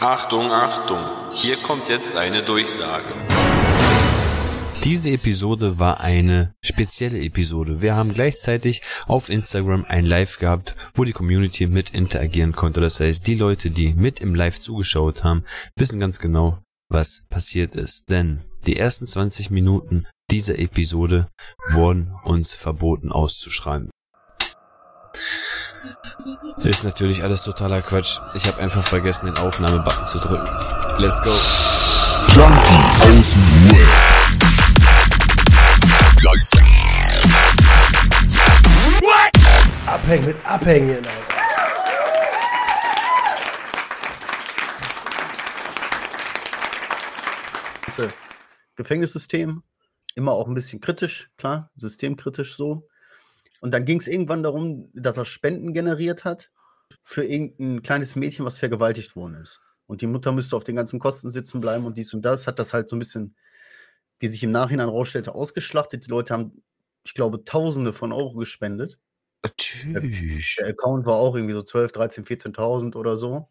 Achtung, Achtung, hier kommt jetzt eine Durchsage. Diese Episode war eine spezielle Episode. Wir haben gleichzeitig auf Instagram ein Live gehabt, wo die Community mit interagieren konnte. Das heißt, die Leute, die mit im Live zugeschaut haben, wissen ganz genau, was passiert ist. Denn die ersten 20 Minuten dieser Episode wurden uns verboten auszuschreiben. Ist natürlich alles totaler Quatsch. Ich habe einfach vergessen, den Aufnahmebutton zu drücken. Let's go. Junkies aus dem Web. Abhängen mit Abhängen, Alter. ganze Gefängnissystem. Immer auch ein bisschen kritisch, klar, systemkritisch so. Und dann ging es irgendwann darum, dass er Spenden generiert hat für irgendein kleines Mädchen, was vergewaltigt worden ist. Und die Mutter müsste auf den ganzen Kosten sitzen bleiben und dies und das. Hat das halt so ein bisschen, wie sich im Nachhinein rausstellte, ausgeschlachtet. Die Leute haben, ich glaube, Tausende von Euro gespendet. Tschüss. Der Account war auch irgendwie so 12, 13, 14.000 oder so.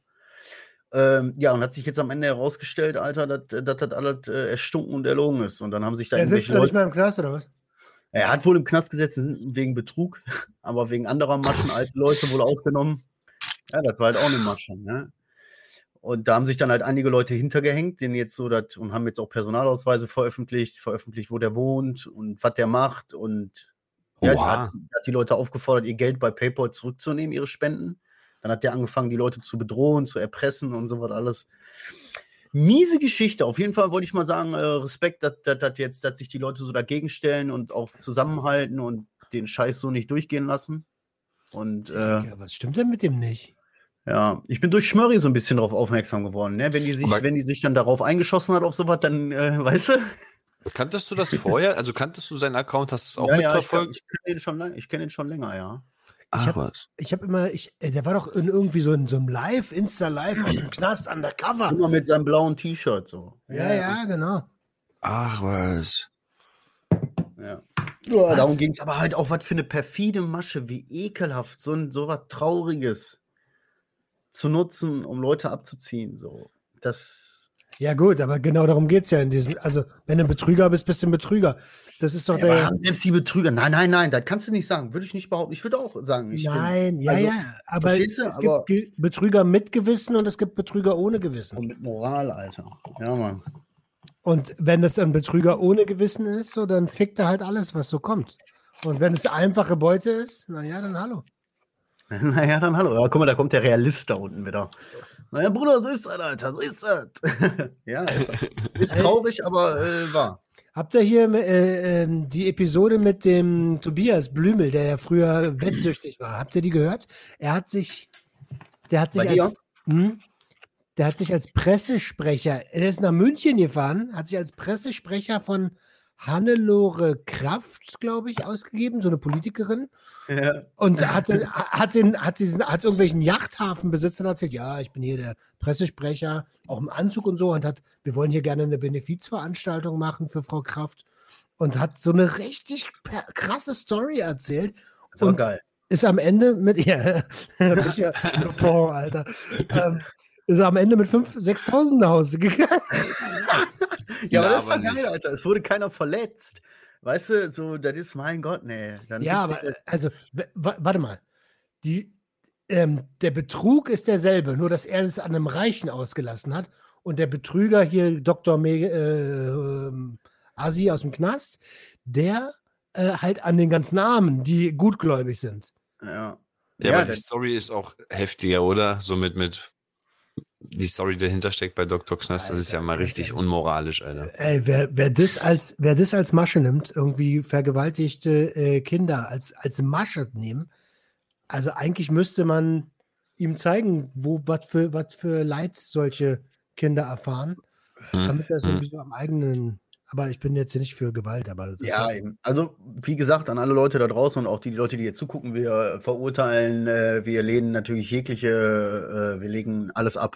Ähm, ja, und hat sich jetzt am Ende herausgestellt, Alter, dass das alles äh, erstunken und erlogen ist. Und dann haben sich da Er sitzt irgendwelche nicht Leute. mehr im Knast, oder was? Er hat wohl im Knast gesessen wegen Betrug, aber wegen anderer Maschen alte Leute wohl ausgenommen. Ja, das war halt auch eine Masche. Ne? Und da haben sich dann halt einige Leute hintergehängt, denen jetzt so das und haben jetzt auch Personalausweise veröffentlicht, veröffentlicht, wo der wohnt und was der macht. Und ja, Oha. hat, hat die Leute aufgefordert, ihr Geld bei PayPal zurückzunehmen, ihre Spenden. Dann hat der angefangen, die Leute zu bedrohen, zu erpressen und so was alles. Miese Geschichte. Auf jeden Fall wollte ich mal sagen, äh, Respekt, dass, dass, dass jetzt, dass sich die Leute so dagegen stellen und auch zusammenhalten und den Scheiß so nicht durchgehen lassen. Und äh, Ja, was stimmt denn mit dem nicht? ja, ich bin durch Schmörri so ein bisschen darauf aufmerksam geworden. Ne? Wenn, die sich, Aber- wenn die sich dann darauf eingeschossen hat auf sowas, dann, äh, weißt du? Kanntest du das vorher? Also kanntest du seinen Account? Hast du es auch ja, ja, ich, mitverfolgt? ich kenne den, schon lang- ich kenn den schon länger, ja. Ach hab- was. Ich habe immer, ich, äh, der war doch in irgendwie so in so einem Live, Insta-Live aus dem Knast undercover. Immer mit seinem blauen T-Shirt so. Ja, ja, genau. Ach was. Ja. Ja, darum ging es aber halt auch, was für eine perfide Masche, wie ekelhaft, so, ein, so was Trauriges zu nutzen, um Leute abzuziehen. So. Das. Ja, gut, aber genau darum geht es ja in diesem. Also, wenn du ein Betrüger bist, bist du ein Betrüger. Das ist doch Ja, aber der. haben selbst die Betrüger. Nein, nein, nein, das kannst du nicht sagen. Würde ich nicht behaupten. Ich würde auch sagen. Ich bin- Nein, ja, also, ja. Aber es Aber- gibt Ge- Betrüger mit Gewissen und es gibt Betrüger ohne Gewissen. Und mit Moral, Alter. Ja, Mann. Und wenn es ein Betrüger ohne Gewissen ist, so, dann fickt er halt alles, was so kommt. Und wenn es einfache Beute ist, naja, dann hallo. Naja, dann hallo. Ja, guck mal, da kommt der Realist da unten wieder. Naja, Bruder, so ist das, Alter, so ist das. ja, ist, ist traurig, aber äh, wahr. Habt ihr hier äh, ähm, die Episode mit dem Tobias Blümel, der ja früher wettsüchtig war? Habt ihr die gehört? Er hat sich, der hat sich Bei als, hm, der hat sich als Pressesprecher, er ist nach München gefahren, hat sich als Pressesprecher von Hannelore Kraft, glaube ich, ausgegeben, so eine Politikerin. Ja. Und hat, den, hat, den, hat, diesen, hat irgendwelchen Yachthafenbesitzern erzählt, ja, ich bin hier der Pressesprecher, auch im Anzug und so, und hat, wir wollen hier gerne eine Benefizveranstaltung machen für Frau Kraft. Und hat so eine richtig krasse Story erzählt. Das war Und geil. ist am Ende mit, ja, Alter, ähm, ist am Ende mit 5.000, 6.000 nach Hause gegangen. Ja, aber das ist doch geil, nicht. Alter. Es wurde keiner verletzt. Weißt du, so, das ist mein Gott, nee. Dann Ja, aber also, warte mal. Die, ähm, der Betrug ist derselbe, nur dass er es an einem Reichen ausgelassen hat und der Betrüger hier, Dr. Me äh, ähm, Asi aus dem Knast, der äh, halt an den ganzen Armen, die gutgläubig sind. ja. Ja, Ja, aber die Story ist auch heftiger, oder? So mit, mit die Story, die dahinter steckt bei Dr. Knast, das ist ja mal richtig unmoralisch, Alter. Ey, wer, wer, das als, wer das als Masche nimmt, irgendwie vergewaltigte äh, Kinder als, als Masche nehmen, also eigentlich müsste man ihm zeigen, wo was für, für Leid solche Kinder erfahren, Hm, damit er es hm. irgendwie so am eigenen. Aber ich bin jetzt nicht für Gewalt, aber das Ja, ist eben. Also, wie gesagt, an alle Leute da draußen und auch die Leute, die jetzt zugucken, wir verurteilen, äh, wir lehnen natürlich jegliche, äh, wir legen alles ab.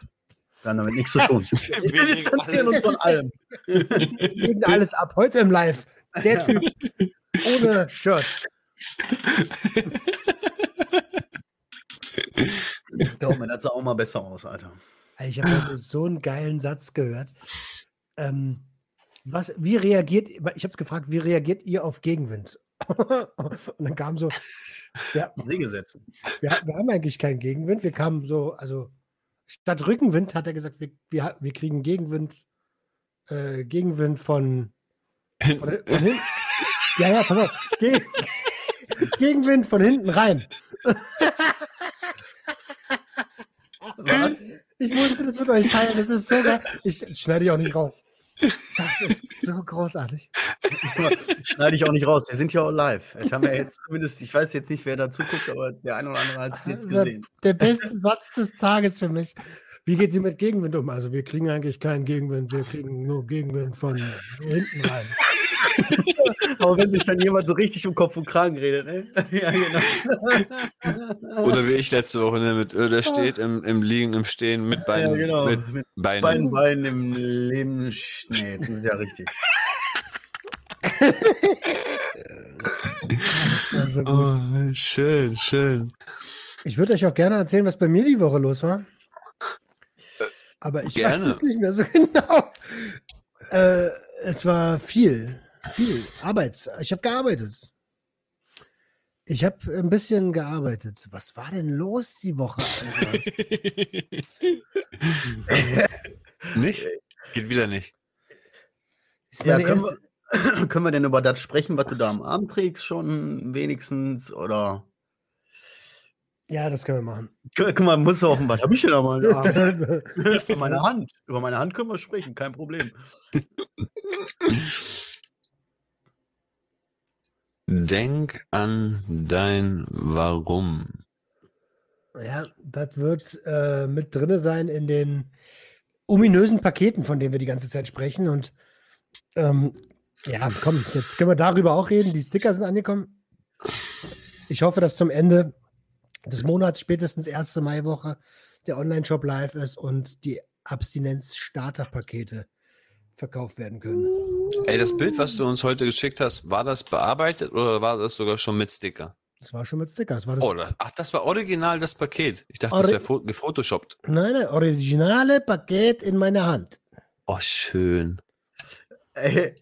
Wir haben damit nichts zu tun. wir distanzieren uns von allem. wir legen alles ab. Heute im Live. Der Typ ohne Shirt. Glaub mir, das sah auch mal besser aus, Alter. Ich habe so einen geilen Satz gehört. Ähm, was, wie reagiert, ich habe es gefragt, wie reagiert ihr auf Gegenwind? Und dann kam so, ja, Segel setzen. wir, wir haben eigentlich keinen Gegenwind. Wir kamen so, also statt Rückenwind hat er gesagt, wir, wir, wir kriegen Gegenwind, äh, Gegenwind von, von, von hinten. Ja, ja, pass auf. Gegen, Gegenwind von hinten rein. Ich musste das mit euch teilen. Das ist so geil. Ich ich schneide die auch nicht raus. Das ist so großartig. Schneide ich auch nicht raus. Wir sind ja auch live. Ich habe ja jetzt zumindest, ich weiß jetzt nicht, wer da zuguckt, aber der eine oder andere hat es jetzt gesehen. Der beste Satz des Tages für mich. Wie geht sie mit Gegenwind um? Also wir kriegen eigentlich keinen Gegenwind, wir kriegen nur Gegenwind von hinten rein. Aber wenn sich dann jemand so richtig um Kopf und Kragen redet, ne? Ja, genau. Oder wie ich letzte Woche, ne, mit, äh, der steht im, im Liegen, im Stehen, mit Ja, Beinen, genau. mit Mit Beinen. beiden Beinen im Leben. Nee, das ist ja richtig. Gut. Oh, schön, schön. Ich würde euch auch gerne erzählen, was bei mir die Woche los war. Aber ich gerne. weiß es nicht mehr so genau. Äh, es war viel, viel Arbeit. Ich habe gearbeitet. Ich habe ein bisschen gearbeitet. Was war denn los die Woche? Nicht? Geht wieder nicht. Ist Ja, können, erste- wir, können wir denn über das sprechen, was du da am Arm trägst, schon wenigstens? Oder. ja, das können wir machen. Guck mal, muss auf was habe ich denn da mal? Über meine Hand. Über meine Hand können wir sprechen, kein Problem. Denk an dein Warum. Ja, das wird äh, mit drinne sein in den ominösen Paketen, von denen wir die ganze Zeit sprechen. Und ähm, ja, komm, jetzt können wir darüber auch reden. Die Sticker sind angekommen. Ich hoffe, dass zum Ende des Monats, spätestens erste Maiwoche, der Online-Shop live ist und die Abstinenz-Starter-Pakete verkauft werden können. Ey, das Bild, was du uns heute geschickt hast, war das bearbeitet oder war das sogar schon mit Sticker? Das war schon mit Sticker. Das war das Oh, das, ach, das war original das Paket. Ich dachte, Ori- das wäre fo gefotoshoppt. nein, nein, originale Paket in meiner Hand. Oh, schön. Ey,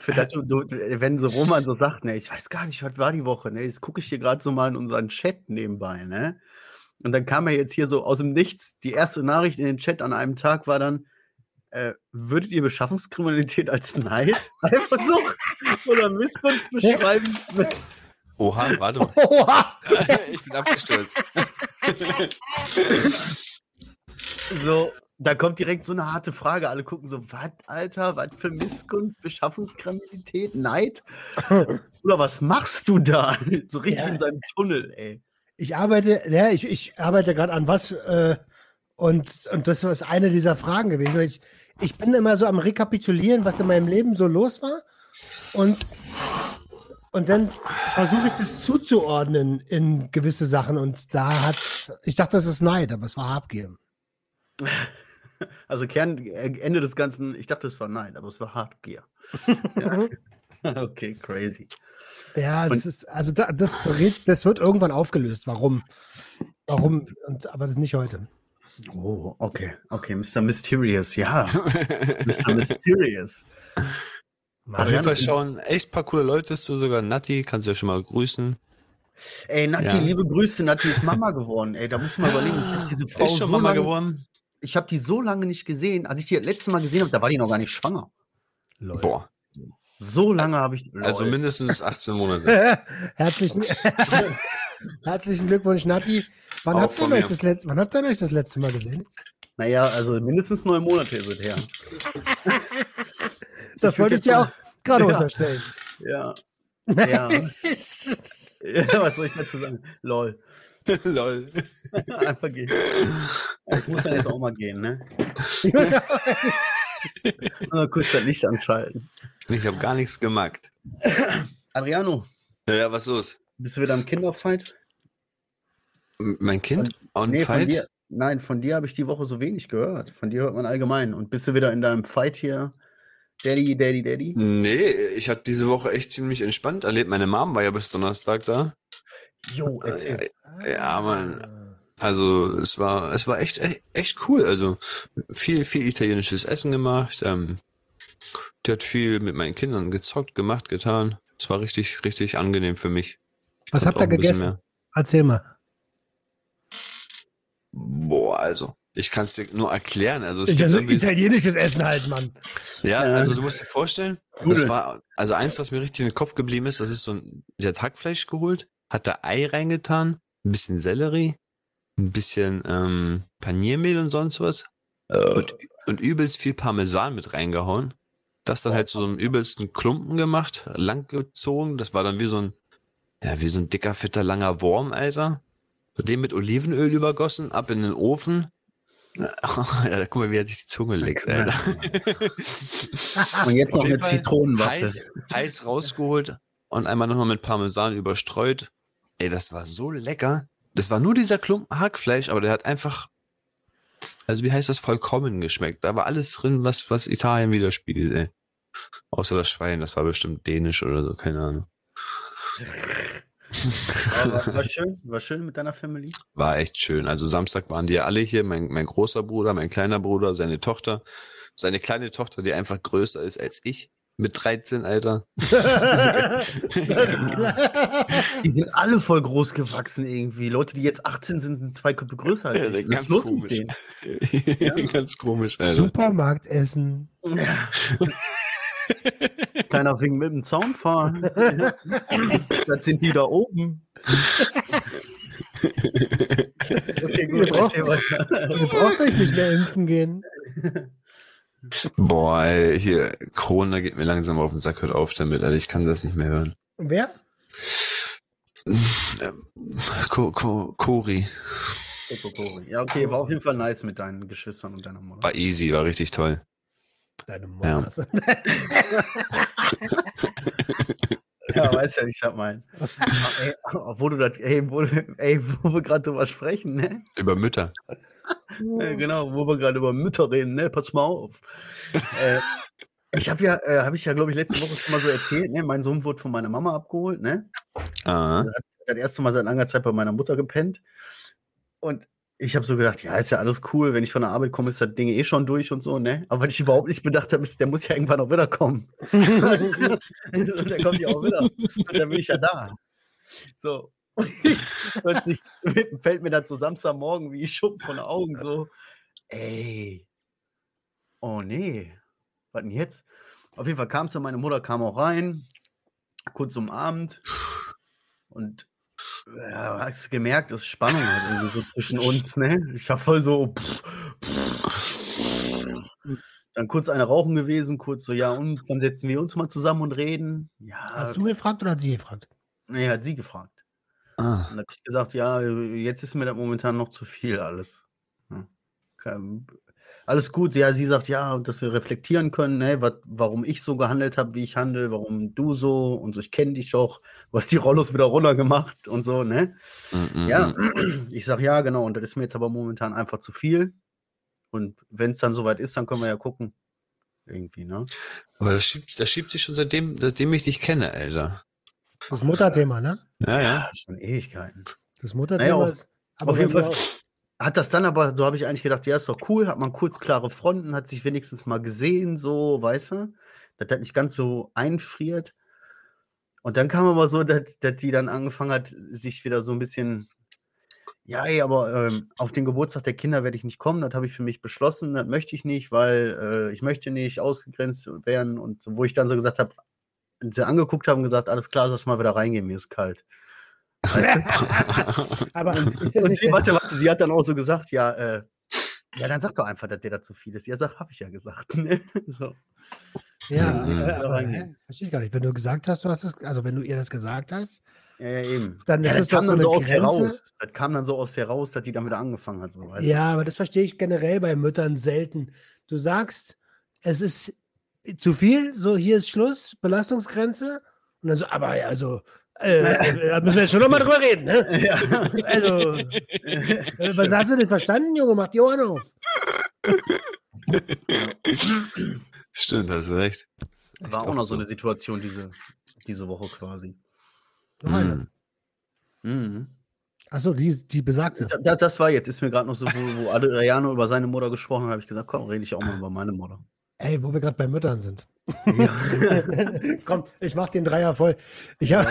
für das, du, wenn so Roman so sagt, ne, ich weiß gar nicht, was war die Woche, ne? Jetzt gucke ich hier gerade so mal in unseren Chat nebenbei, ne? Und dann kam er jetzt hier so aus dem Nichts. Die erste Nachricht in den Chat an einem Tag war dann, äh, würdet ihr Beschaffungskriminalität als Neid, Eifersucht oder Missgunst beschreiben? Oha, warte mal. Oha! ich bin abgestürzt. So, da kommt direkt so eine harte Frage. Alle gucken so, was, Alter, was für Missgunst, Beschaffungskriminalität, Neid? Oder was machst du da? So richtig Ja. in seinem Tunnel, ey. Ich arbeite, ja, ich, ich arbeite gerade an was äh, und, und das ist eine dieser Fragen gewesen. Ich, ich bin immer so am Rekapitulieren, was in meinem Leben so los war und, und dann versuche ich das zuzuordnen in gewisse Sachen und da hat, ich dachte, das ist Neid, aber es war Habgier. Also Kern, äh, Ende des Ganzen, ich dachte, es war nein, aber es war Hardgear. ja. Okay, crazy. Ja, das Und- ist, also da, das, das wird irgendwann aufgelöst. Warum? Warum? Und, aber das nicht heute. Oh, okay, okay, Mr. Mysterious, ja. Mr. Mysterious. Auf jeden Fall schauen echt paar coole Leute zu, sogar Nati, kannst du ja schon mal grüßen. Ey, Nati, Ja. liebe Grüße, Nati ist Mama geworden. Ey, da musst du mal überlegen, ich habe diese Frau Ist schon so Mama lange, geworden? ich habe die so lange nicht gesehen. Als ich die das letzte Mal gesehen habe, da war die noch gar nicht schwanger. Lol. Boah, So lange habe ich. also Lol. mindestens 18 Monate. Herzlichen, herzlichen Glückwunsch, Nati. Wann habt, ihr euch das letzte, wann habt ihr euch das letzte Mal gesehen? Naja, also mindestens neun Monate ist es her. Das Ich wollte ich dir auch gerade Ja. unterstellen. Ja. Ja. ja. Was soll ich dazu sagen? Lol. Lol. Einfach gehen. Ich muss dann jetzt auch mal gehen, ne? Ich muss auch- Mal kurz das Licht anschalten. Ich habe gar nichts gemacht. Adriano, Ja, was los? Bist du wieder im Kinderfight? Mein Kind? On Nee, von Fight? dir. Nein, von dir habe ich die Woche so wenig gehört. Von dir hört man allgemein. Und bist du wieder in deinem Fight hier? Daddy, Daddy, Daddy? Nee, ich habe diese Woche echt ziemlich entspannt erlebt. Meine Mom war ja bis Donnerstag da. Jo, erzähl. Ja, Mann. Also es war, es war echt, echt, echt cool. Also viel, viel italienisches Essen gemacht. Ähm, der hat viel mit meinen Kindern gezockt, gemacht, getan. Es war richtig, richtig angenehm für mich. Was habt ihr gegessen? Erzähl mal. Boah, also ich kann es dir nur erklären. Also es Ich, gibt also irgendwie, italienisches Essen halt, Mann. ja, also du musst dir vorstellen, das war also eins, was mir richtig in den Kopf geblieben ist. Das ist so ein, sie hat Hackfleisch geholt, hat da Ei reingetan, ein bisschen Sellerie, ein bisschen ähm, Paniermehl und sonst was und, und übelst viel Parmesan mit reingehauen. Das dann halt zu so einem übelsten Klumpen gemacht, langgezogen. Das war dann wie so ein, ja, wie so ein dicker, fetter, langer Wurm, Alter. Den mit Olivenöl übergossen, ab in den Ofen. Ja, guck mal, wie er sich die Zunge leckt, Alter. Und jetzt noch eine Fall Zitronenwaffe. Heiß, heiß rausgeholt und einmal nochmal mit Parmesan überstreut. Ey, das war so lecker. Das war nur dieser Klumpen Hackfleisch, aber der hat einfach, also wie heißt das, vollkommen geschmeckt. Da war alles drin, was, was Italien widerspiegelt, ey. Außer das Schwein, das war bestimmt dänisch oder so, keine Ahnung. War schön, war schön mit deiner Family. War echt schön. Also Samstag waren die ja alle hier, mein, mein großer Bruder, mein kleiner Bruder, seine Tochter, seine kleine Tochter, die einfach größer ist als ich, mit 13, Alter. Die sind alle voll groß gewachsen irgendwie. Leute, die jetzt 18 sind, sind zwei Köpfe größer als ich. Was ist los mit denen? Ganz komisch, Alter. Supermarktessen. Kleiner wegen mit dem Zaun fahren. das sind die da oben. Okay, Ihr braucht- erzähl weiter. Ihr braucht euch nicht mehr impfen gehen. Boah, ey, hier, Corona geht mir langsam auf den Sack, hört auf damit, Alter. Ich kann das nicht mehr hören. Wer? Ko Ko Cori. Ja, okay, war auf jeden Fall nice mit deinen Geschwistern und deiner Mutter. War easy, war richtig toll. Deine Ja. Mutter. Ja, weißt ja, ich hab meinen. ey, obwohl du das, ey, wo, ey, wo wir gerade drüber sprechen, ne? Über Mütter. Ja, genau, wo wir gerade über Mütter reden, ne? Pass mal auf. äh, ich habe ja, äh, habe ich ja, glaube ich, letzte Woche schon mal so erzählt, ne? Mein Sohn wurde von meiner Mama abgeholt, ne? Ah, hat das erste Mal seit langer Zeit bei meiner Mutter gepennt. Und ich habe so gedacht, ja, ist ja alles cool, wenn ich von der Arbeit komme, ist das Ding eh schon durch und so, ne? Aber was ich überhaupt nicht bedacht habe, ist, der muss ja irgendwann auch wieder kommen. und der kommt ja auch wieder. Und dann bin ich ja da. So. Plötzlich fällt mir das so Samstagmorgen wie Schuppen von den Augen so, ey, oh nee, was denn jetzt? Auf jeden Fall kam es dann, meine Mutter kam auch rein, kurz umarmt und ja, hast du gemerkt, ist Spannung halt irgendwie so zwischen uns, ne? Ich war voll so. Pff, pff. Dann kurz eine rauchen gewesen, kurz so, ja, und wann setzen wir uns mal zusammen und reden? Ja, Hast du gefragt oder hat sie gefragt? nee, hat sie gefragt. ah. Und dann habe ich gesagt, ja, jetzt ist mir das momentan noch zu viel alles. Ja. Alles gut, ja, sie sagt, ja, dass wir reflektieren können, ne, wat, warum ich so gehandelt habe, wie ich handle, warum du so und so, ich kenne dich doch, du hast die Rollos wieder runtergemacht und so, ne? Mm, mm, Ja, mm. ich sag ja, genau, und das ist mir jetzt aber momentan einfach zu viel. Und wenn es dann soweit ist, dann können wir ja gucken. Irgendwie, ne? Aber das schiebt, das schiebt sich schon seitdem, seitdem ich dich kenne, Alter. Das Mutterthema, ne? Ja, ja. Schon Ewigkeiten. Das Mutterthema auf- ist. Aber Auf jeden Fall hat das dann aber, so habe ich eigentlich gedacht, ja, ist doch cool, hat man kurz klare Fronten, hat sich wenigstens mal gesehen, so, weißt du, dass das nicht ganz so einfriert. Und dann kam aber so, dass, dass die dann angefangen hat, sich wieder so ein bisschen, ja, ey, aber ähm, auf den Geburtstag der Kinder werde ich nicht kommen, das habe ich für mich beschlossen, das möchte ich nicht, weil äh, ich möchte nicht ausgegrenzt werden. Und so, wo ich dann so gesagt habe, sie angeguckt haben und gesagt, alles klar, lass mal wieder reingehen, mir ist kalt. aber ist das Und sie, warte, warte, sie hat dann auch so gesagt, ja, äh, ja, dann sag doch einfach, dass der da zu viel ist. Ja, sag, hab ich ja gesagt. Ne? So. Ja, Mhm. hä? verstehe ich gar nicht. Wenn du gesagt hast, du hast es, also wenn du ihr das gesagt hast, Ja, ja, eben. Dann ja, ist das es doch kam so dann eine so aus Grenze. heraus. Das kam dann so aus heraus, dass die damit angefangen hat. So, weißt du? ja, aber das verstehe ich generell bei Müttern selten. Du sagst, es ist zu viel, so hier ist Schluss, Belastungsgrenze. Und dann so, aber ja, also, äh, äh, da müssen wir jetzt schon nochmal drüber reden, ne? Ja. Also, äh, was hast du denn verstanden, Junge? Mach die Ohren auf. Stimmt, hast du recht. War auch noch so eine Situation diese, diese Woche quasi. Noch eine. Mm. Mhm. Achso, die, die besagte. Da- da- Das war jetzt, ist mir gerade noch so, wo, wo Adriano über seine Mutter gesprochen hat, habe ich gesagt, komm, rede ich auch mal über meine Mutter. Ey, wo wir gerade bei Müttern sind. Ja. Komm, ich mach den Dreier voll. Ich hab,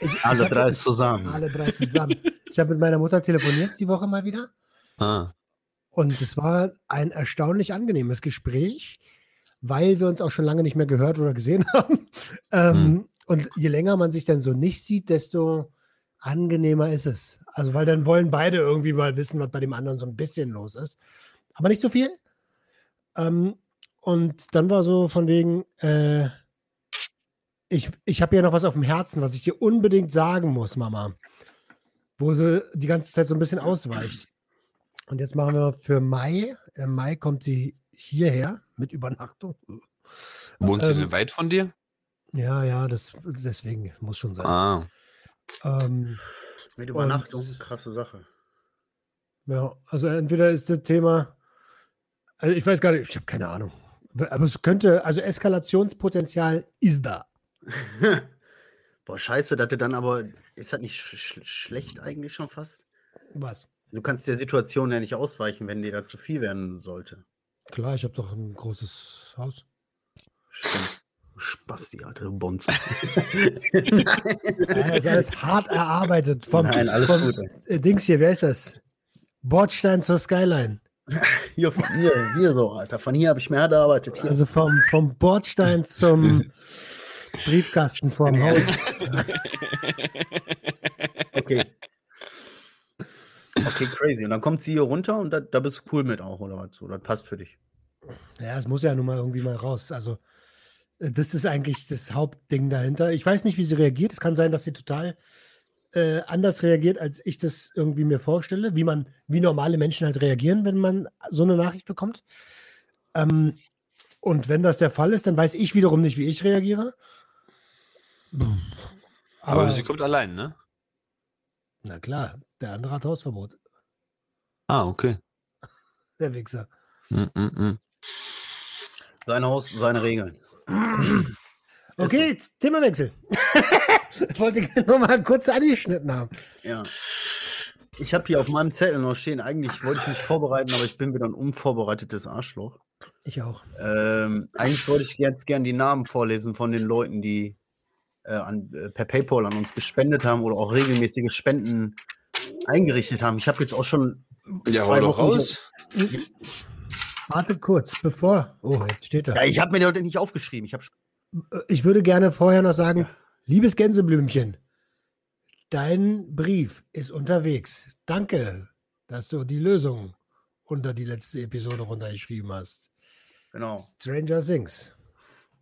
ich, Alle ich drei hab, zusammen. alle drei zusammen. Ich habe mit meiner Mutter telefoniert die Woche mal wieder. Ah. Und es war ein erstaunlich angenehmes Gespräch, weil wir uns auch schon lange nicht mehr gehört oder gesehen haben. Ähm, Hm. Und je länger man sich dann so nicht sieht, desto angenehmer ist es. Also, weil dann wollen beide irgendwie mal wissen, was bei dem anderen so ein bisschen los ist. Aber nicht so viel. Ähm, und dann war so von wegen, äh, ich, ich habe ja noch was auf dem Herzen, was ich dir unbedingt sagen muss, Mama. Wo sie die ganze Zeit so ein bisschen ausweicht. Und jetzt machen wir für Mai. Im Mai kommt sie hierher mit Übernachtung. Wohnt sie Ähm, denn weit von dir? Ja, ja, das deswegen muss schon sein. Ah. Ähm, Mit Übernachtung, Und- krasse Sache. ja, also entweder ist das Thema, also ich weiß gar nicht, ich habe keine Ahnung. Aber es könnte, also Eskalationspotenzial ist da. Boah, scheiße, dass du dann aber, ist das nicht sch sch schlecht eigentlich schon fast? Was? Du kannst der Situation ja nicht ausweichen, wenn dir da zu viel werden sollte. Klar, ich habe doch ein großes Haus. Stimmt. Spasti, Alter, du Bonz. Ja, ist alles hart erarbeitet. Vom, Nein, alles vom, gut. Äh, Dings hier, wer ist das? Bordstein zur Skyline. Hier von hier, hier so, Alter. Von hier habe ich mehr erarbeitet. Hier. Also vom, vom Bordstein zum Briefkasten vorm Haus. Okay. Okay, crazy. Und dann kommt sie hier runter und da, da bist du cool mit auch, oder was? So, das passt für dich. Ja, es muss ja nun mal irgendwie mal raus. Also, äh, das ist eigentlich das Hauptding dahinter. Ich weiß nicht, wie sie reagiert. Es kann sein, dass sie total äh, anders reagiert, als ich das irgendwie mir vorstelle, wie man, wie normale Menschen halt reagieren, wenn man so eine Nachricht bekommt. Ähm, und wenn das der Fall ist, dann weiß ich wiederum nicht, wie ich reagiere. Aber, Aber, sie kommt allein, ne? Na klar, der andere hat Hausverbot. Ah, okay. Der Wichser. Mm, mm, mm. Sein Haus, seine Regeln. Okay, Themawechsel. ich wollte nur mal kurz angeschnitten haben. Ja. Ich habe hier auf meinem Zettel noch stehen, eigentlich wollte ich mich vorbereiten, aber ich bin wieder ein unvorbereitetes Arschloch. Ich auch. Ähm, eigentlich wollte ich jetzt gern die Namen vorlesen von den Leuten, die äh, an, äh, per PayPal an uns gespendet haben oder auch regelmäßige Spenden eingerichtet haben. Ich habe jetzt auch schon Ja, Zwei Wochen raus. Warte kurz, bevor. Oh, jetzt steht da. Ja, ich habe mir die heute nicht aufgeschrieben. Ich habe Ich würde gerne vorher noch sagen, liebes Gänseblümchen, dein Brief ist unterwegs. Danke, dass du die Lösung unter die letzte Episode runtergeschrieben hast. genau, Stranger Things.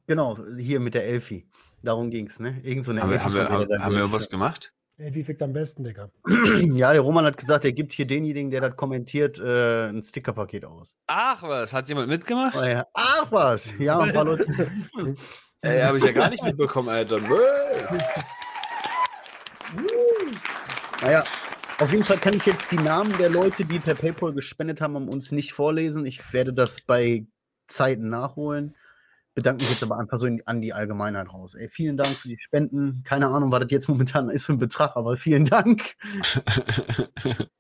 genau, hier mit der Elfi. Darum ging's, ne? Irgend so eine Haben wir, haben wir, haben, haben wir was gemacht? Ey, wie fickt am besten, Digga? Ja, der Roman hat gesagt, er gibt hier denjenigen, der das kommentiert, äh, ein Stickerpaket aus. Ach was, hat jemand mitgemacht? Oh ja. Ach was, ja, ein paar Leute. Ey, habe ich ja gar nicht mitbekommen, Alter. Naja, auf jeden Fall kann ich jetzt die Namen der Leute, die per PayPal gespendet haben, um uns nicht vorlesen. Ich werde das bei Zeiten nachholen. Bedanke mich jetzt aber einfach so in, an die Allgemeinheit raus. Ey, vielen Dank für die Spenden. Keine Ahnung, was das jetzt momentan ist für ein Betrag, aber vielen Dank.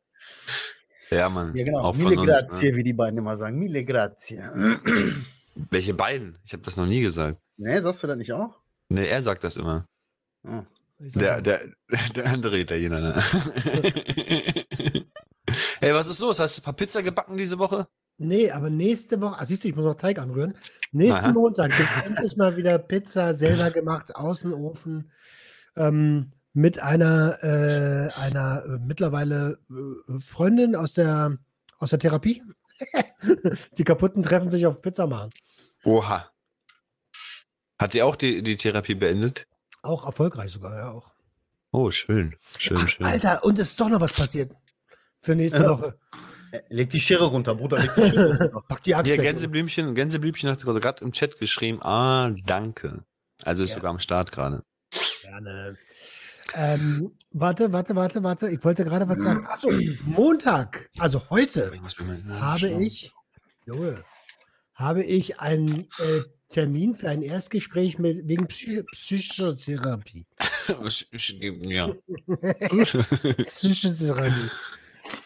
Ja, Mann. Ja, genau. Auch Mille von uns. grazie, Ne? wie die beiden immer sagen. Mille grazie. Welche beiden? Ich habe das noch nie gesagt. ne, sagst du das nicht auch? Ne, er sagt das immer. Oh. Sag Der, der, der andere Italiener, ne? Ey, was ist los? Hast du ein paar Pizza gebacken diese Woche? Nee, aber nächste Woche, ah, siehst du, ich muss noch Teig anrühren. Nächsten Aha. Montag gibt es endlich mal wieder Pizza selber gemacht, Außenofen, ähm, mit einer, äh, einer äh, mittlerweile äh, Freundin aus der, aus der Therapie. die kaputten treffen sich auf Pizza machen. Oha. Hat die auch die, die Therapie beendet? Auch erfolgreich sogar, ja auch. Oh, schön. Schön, schön. Alter, und es ist doch noch was passiert für nächste. Woche. Äh, Leg die Schere runter, Bruder. Leg die Schere runter. Pack die Axt Hier, weg. Gänseblümchen, Gänseblümchen hat gerade im Chat geschrieben, ah, danke. Also ist Ja. sogar am Start gerade. Gerne. Ähm, warte, warte, warte, warte. Ich wollte gerade was sagen. Achso, Montag, also heute, Ich habe ich, Junge, habe ich einen äh, Termin für ein Erstgespräch mit, wegen Psy Psychotherapie. ja. Psychotherapie.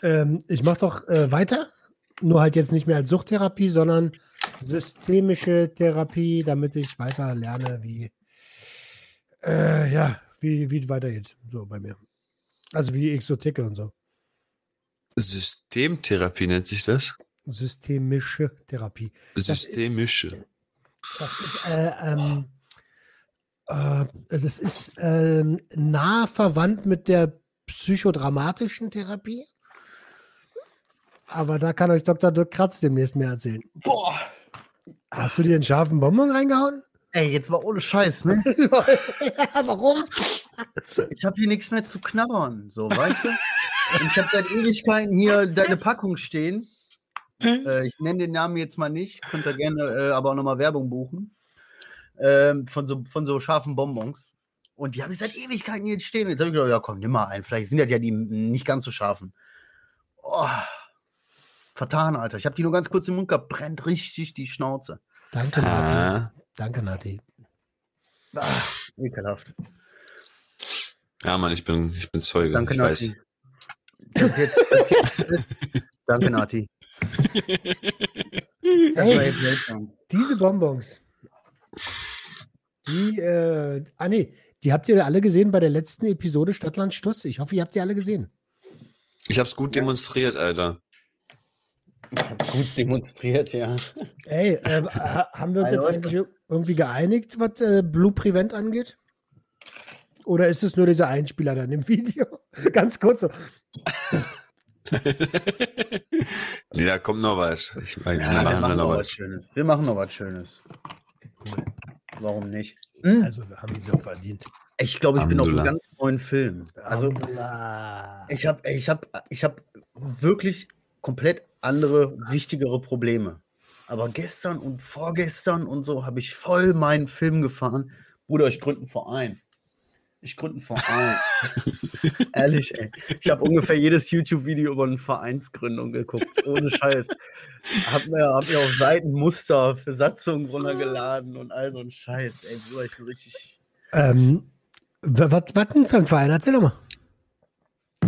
Ähm, ich mache doch äh, weiter. Nur halt jetzt nicht mehr als Suchttherapie, sondern systemische Therapie, damit ich weiter lerne, wie, äh, ja, wie, wie es weitergeht. So bei mir. Also wie ticke und so. Systemtherapie nennt sich das? Systemische Therapie. Systemische. Das ist, äh, ähm, äh, das ist ähm, nah verwandt mit der psychodramatischen Therapie. Aber da kann euch Dr. Dirk Kratz demnächst mehr erzählen. Boah. Hast du dir einen scharfen Bonbon reingehauen? Ey, jetzt mal ohne Scheiß, ne? Warum? Ich habe hier nichts mehr zu knabbern, so, weißt du? Und ich habe seit Ewigkeiten hier deine Packung stehen. Äh, ich nenne den Namen jetzt mal nicht, könnt ihr gerne äh, aber auch nochmal Werbung buchen. Ähm, von, so, von so scharfen Bonbons. Und die habe ich seit Ewigkeiten hier stehen. Und jetzt habe ich gedacht, ja komm, nimm mal einen. Vielleicht sind das ja die nicht ganz so scharfen. Oh, vertan, Alter. Ich habe die nur ganz kurz im Mund gehabt. Brennt richtig die Schnauze. Danke, Nati. Ah, Danke, Nati. Ah, ekelhaft. ja, Mann, ich bin, ich bin Zeuge. Danke, ich weiß. Nati. Das ist jetzt, das ist jetzt, das, danke, Nati. Das war jetzt seltsam. Diese Bonbons, die, äh, ah nee, die habt ihr alle gesehen bei der letzten Episode Stadtland Stuss. Ich hoffe, ihr habt die alle gesehen. Ich hab's gut demonstriert, Alter. Gut demonstriert, ja. Ey, äh, ha- haben wir uns jetzt eigentlich irgendwie geeinigt, was äh, Blue Prevent angeht? Oder ist es nur dieser Einspieler dann im Video? Ganz kurz so. nee, da kommt noch was. Ich meine, Ja, wir machen da noch was was. Schönes. Wir machen noch was Schönes. Cool. Warum nicht? Hm? Also haben sie auch verdient. Ich glaube, ich bin auf einem ganz neuen Film. Also, Alhamdulillah. ich habe ich hab, ich hab wirklich komplett andere, wichtigere Probleme. Aber gestern und vorgestern und so habe ich voll meinen Film gefahren. Bruder, ich gründe einen Verein. Ich gründe einen Verein. Ehrlich, ey. Ich habe ungefähr jedes YouTube-Video über eine Vereinsgründung geguckt. Ohne Scheiß. Hab mir, hab mir auf Seiten Muster für Satzungen runtergeladen und all so ein Scheiß. Ey, Bruder, ich bin richtig. ähm, wa- was was denn für ein Verein? Erzähl doch mal.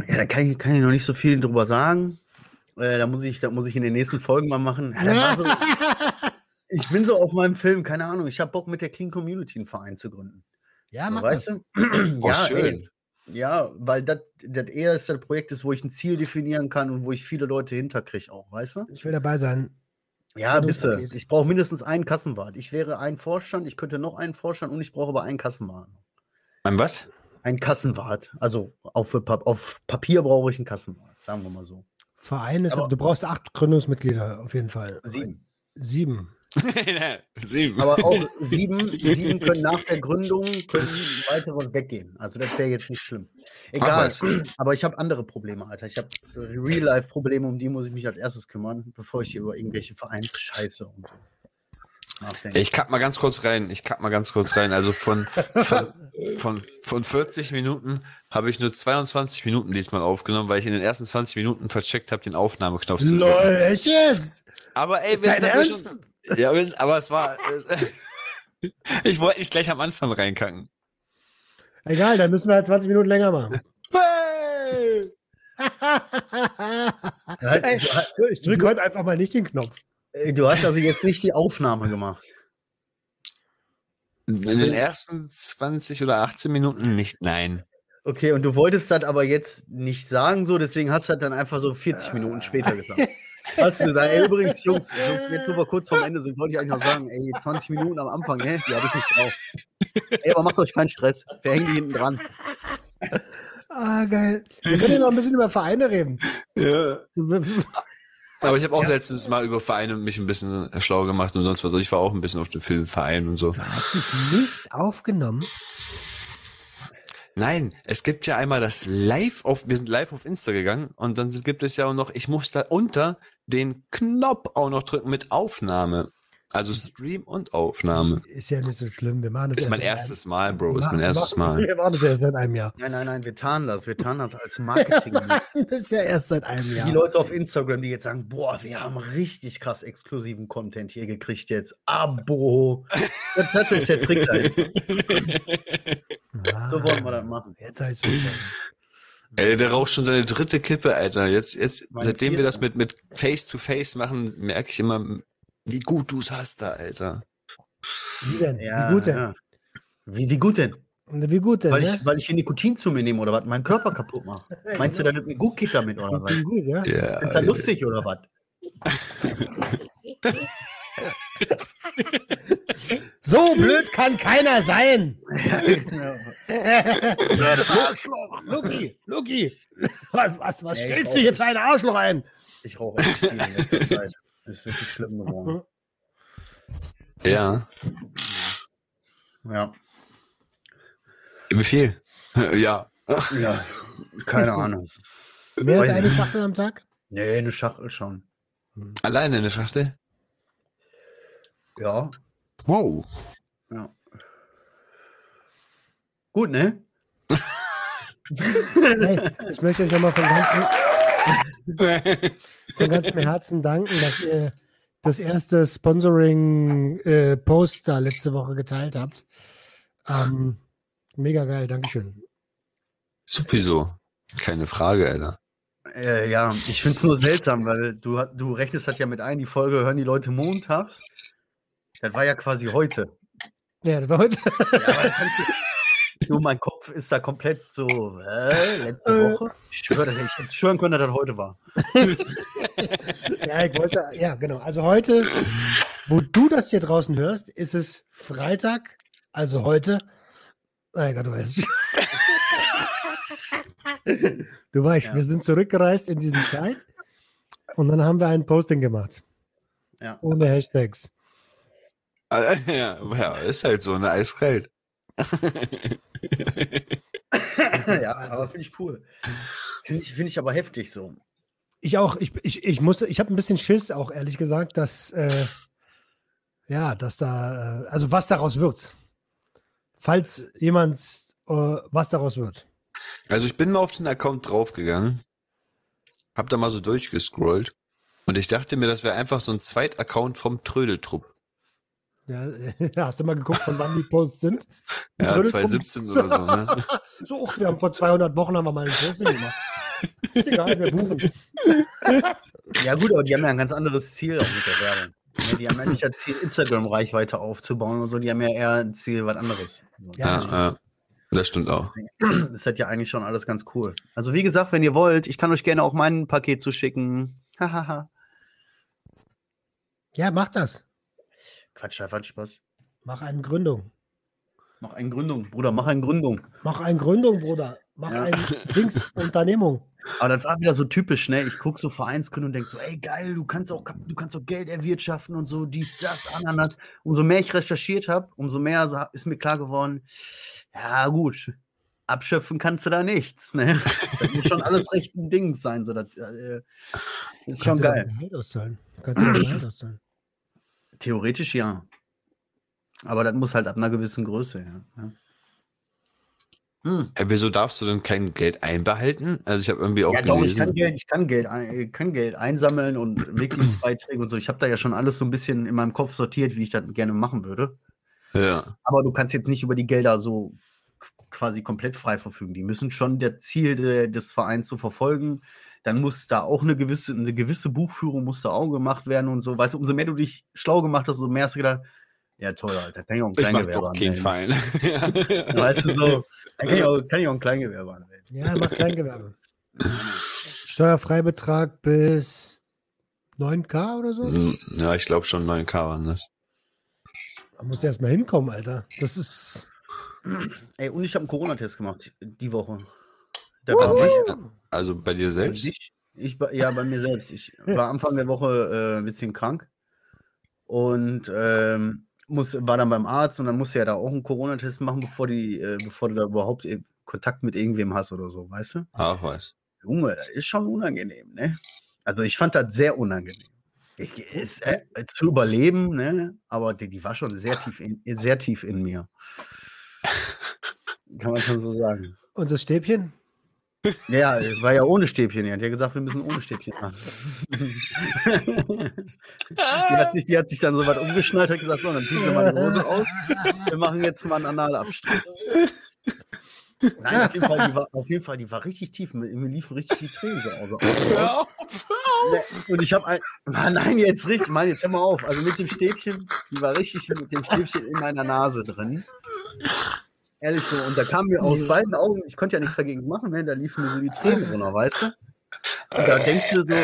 Ja, da kann ich, kann ich noch nicht so viel drüber sagen. Äh, da, muss ich, da muss ich in den nächsten Folgen mal machen. Ja, so, ich bin so auf meinem Film, keine Ahnung. Ich habe Bock, mit der Clean Community einen Verein zu gründen. Ja, mach weißt das. du? Oh, ja, schön. ey, ja, weil das das eher ist das Projekt ist, wo ich ein Ziel definieren kann und wo ich viele Leute hinterkriege auch, weißt du? Ich will dabei sein. Ja, bitte. Ich brauche mindestens einen Kassenwart. Ich wäre ein Vorstand, ich könnte noch einen Vorstand und ich brauche aber einen Kassenwart. Ein was? Ein Kassenwart. Also auf, auf Papier brauche ich einen Kassenwart, sagen wir mal so. Verein ist, Aber- du brauchst acht Gründungsmitglieder auf jeden Fall. Sieben. Sieben. Sieben. Aber auch sieben, sieben können nach der Gründung können weitere weggehen. Also das wäre jetzt nicht schlimm. Egal. Aber ich habe andere Probleme, Alter. Ich habe Real-Life-Probleme, um die muss ich mich als erstes kümmern, bevor ich hier über irgendwelche Vereinsscheiße und so. Ich kack mal ganz kurz rein. Ich kack mal ganz kurz rein. Also von, von, von, von 40 Minuten habe ich nur 22 Minuten diesmal aufgenommen, weil ich in den ersten 20 Minuten vercheckt habe, den Aufnahmeknopf zu Lol, drücken. echt jetzt? Aber ey, Ist wir sind schon. Ja, aber es war. ich wollte nicht gleich am Anfang reinkacken. Egal, dann müssen wir halt 20 Minuten länger machen. Hey! Ich drücke heute einfach mal nicht den Knopf. Äh, du hast also jetzt nicht die Aufnahme gemacht. In den ersten 20 oder 18 Minuten nicht, nein. Okay, und du wolltest das aber jetzt nicht sagen so, deswegen hast du das dann einfach so 40 Minuten später gesagt. Hast du gesagt, ey, übrigens, Jungs, jetzt wo wir kurz vorm Ende sind, wollte ich eigentlich noch sagen, ey, 20 Minuten am Anfang, hä, die habe ich nicht drauf. Ey, aber macht euch keinen Stress. Wir hängen die hinten dran. Ah, geil. Wir können ja noch ein bisschen über Vereine reden. Ja. Aber ich habe auch letztes Mal über Vereine mich ein bisschen schlau gemacht und sonst was. Also Ich war auch ein bisschen auf dem Filmverein und so. Hast du es nicht aufgenommen? Nein, es gibt ja einmal das Live auf, wir sind live auf Insta gegangen und dann gibt es ja auch noch, ich muss da unter den Knopf auch noch drücken mit Aufnahme. Also Stream und Aufnahme. Ist ja nicht so schlimm. Wir machen das Ist mein erstes Mal, Bro. Ist wir mein machen- erstes Mal. Wir machen das erst seit einem Jahr. Nein, nein, nein, wir tarnen das. Wir tarnen das als Marketing. Das ist ja erst seit einem Jahr. Die Leute auf Instagram, die jetzt sagen, boah, wir haben richtig krass exklusiven Content hier gekriegt jetzt. Abo. Das, das ist der Trick. Ah, So wollen wir das machen. Jetzt heißt es Ey, der raucht schon seine dritte Kippe, Alter. Jetzt, jetzt, seitdem wir das mit, mit Face-to-Face machen, merke ich immer, wie gut du es hast da, Alter. Wie denn? Ja, wie gut denn? ja. Wie, wie gut denn? Wie gut denn? Weil ne? ich, weil ich hier Nikotin zu mir nehme oder was? Meinen Körper kaputt mache. Meinst du, da nimmt mir gut geht damit oder was? Gut, ja? Ja. Ist das lustig oder was? So blöd kann keiner sein. Ja, das Arschloch. Luki, Luki. Was, was, was stellst du hier nicht. für ein Arschloch ein? Ich rauche echt viel in letzter Zeit. Das ist wirklich schlimm geworden. Ja. Ja. Wie viel? Ja. Ja. Keine Ahnung. Mehr als eine. Schachtel am Tag? Nee, eine Schachtel schon. Alleine eine Schachtel? Ja. Wow. Ja. Gut, ne? Hey, ich möchte euch nochmal von ganzem, von ganzem Herzen danken, dass ihr das erste Sponsoring-Post da letzte Woche geteilt habt. Ähm, mega geil, Dankeschön. Sowieso. Keine Frage, Alter. Äh, ja, ich finde es nur seltsam, weil du, du rechnest das ja mit ein, die Folge hören die Leute montags. Das war ja quasi heute. Ja, das war heute. Ja, aber das kannst du, du, mein Kopf ist da komplett so, äh, letzte Woche. Ich schwöre, dass ich hätte schwören können, dass das heute war. Ja, ich wollte, ja, genau. Also heute, wo du das hier draußen hörst, ist es Freitag, also heute. Mein Gott, du weißt. Du weißt, Ja. wir sind zurückgereist in diese Zeit und dann haben wir ein Posting gemacht. Ja. Ohne Hashtags. Ja, ja, ist halt so, ne? Eiskalt. ja, Also- aber finde ich cool. Finde ich, find ich aber heftig so. Ich auch, ich, ich, ich musste, ich habe ein bisschen Schiss, auch ehrlich gesagt, dass, äh, ja, dass da, äh, also was daraus wird. Falls jemand, äh, was daraus wird. Also ich bin mal auf den Account draufgegangen, hab da mal so durchgescrollt und ich dachte mir, das wäre einfach so ein Zweit-Account vom Trödeltrupp. Ja, hast du mal geguckt, von wann die Posts sind? Ja, Trödeltrupp. 2017 oder so, ne? So, ach, wir haben vor 200 Wochen haben wir mal ein Posting gemacht. Ist egal, wir buchen. Ja, gut, aber die haben ja ein ganz anderes Ziel auch mit der Werbung. Ja, die haben ja nicht das Ziel, Instagram-Reichweite aufzubauen und so, die haben ja eher ein Ziel, was anderes. Ja. Ja, ja, das stimmt auch. Das ist ja eigentlich schon alles ganz cool. Also, wie gesagt, wenn ihr wollt, ich kann euch gerne auch mein Paket zuschicken. Hahaha. Ja, mach das. Quatsch, einfach Spaß. Mach eine Gründung. Mach eine Gründung, Bruder, mach eine Gründung. Mach eine Gründung, Bruder. Mach Ja. ein Dings, Unternehmung. Aber das war wieder so typisch, ne? Ich gucke so Vereinsgründung und denk so, ey geil, du kannst auch, du kannst auch Geld erwirtschaften und so, dies, das, Ananas. Umso mehr ich recherchiert habe, umso mehr ist mir klar geworden, ja gut, abschöpfen kannst du da nichts, ne? Das muss schon alles recht ein Ding sein, so das äh, ist schon Kannst du geil. auszahlen. Kannst du dein Gehalt auszahlen. Theoretisch ja. Aber das muss halt ab einer gewissen Größe, ja. ja. Hm. Ja, wieso darfst du denn kein Geld einbehalten? Also ich habe irgendwie auch Ja, doch, ich gelesen. kann Geld, ich kann Geld, ein- äh, kann Geld einsammeln und Mitgliedsbeiträge und so. Ich habe da ja schon alles so ein bisschen in meinem Kopf sortiert, wie ich das gerne machen würde. ja. Aber du kannst jetzt nicht über die Gelder so quasi komplett frei verfügen. Die müssen schon der Ziel de, des Vereins zu verfolgen. Dann muss da auch eine gewisse, eine gewisse Buchführung muss da auch gemacht werden und so. Weißt du, umso mehr du dich schlau gemacht hast, umso mehr hast du gedacht, ja toll, Alter, kann ich auch ein Ich mach Kleingewerbe doch keinen anmelden. Fein. Weißt du, so, kann ich auch, kann ich auch ein Kleingewerbe anmelden. Ja, mach Kleingewerbe. Steuerfreibetrag bis 9K oder so? Hm, ja, ich glaube schon 9K waren das. Da musst du erst mal hinkommen, Alter. Das ist. Ey, und ich habe einen Corona-Test gemacht die Woche. Da kam ich. Also bei dir selbst? Ich, ich, ja, bei mir selbst. Ich war Anfang der Woche äh, ein bisschen krank und ähm, muss, war dann beim Arzt und dann musste er da auch einen Corona-Test machen, bevor, die, äh, bevor du da überhaupt äh, Kontakt mit irgendwem hast oder so, weißt du? Ach, was. Junge, das ist schon unangenehm, ne? Also ich fand das sehr unangenehm. Ich, ist, äh, zu überleben, ne? Aber die, die war schon sehr tief in, sehr tief in mir. Kann man schon so sagen. Und das Stäbchen? Ja, war ja ohne Stäbchen. Die hat ja gesagt, wir müssen ohne Stäbchen machen. die, hat sich, die hat sich dann so weit umgeschnallt, hat gesagt, so, dann ziehen wir mal die Hose aus. Wir machen jetzt mal einen Analabstrich. Nein, auf jeden, Fall, die war, auf jeden Fall, die war richtig tief. Mir mir liefen richtig die Tränen so aus. Hör auf. Und ich habe ein. Mann, nein, jetzt richtig. Mann, jetzt hör mal auf. Also mit dem Stäbchen, die war richtig mit dem Stäbchen in meiner Nase drin. Ehrlich so. Und da kam mir aus beiden Augen, ich konnte ja nichts dagegen machen, ne? da liefen mir so die Tränen runter, weißt du? Und da denkst du so,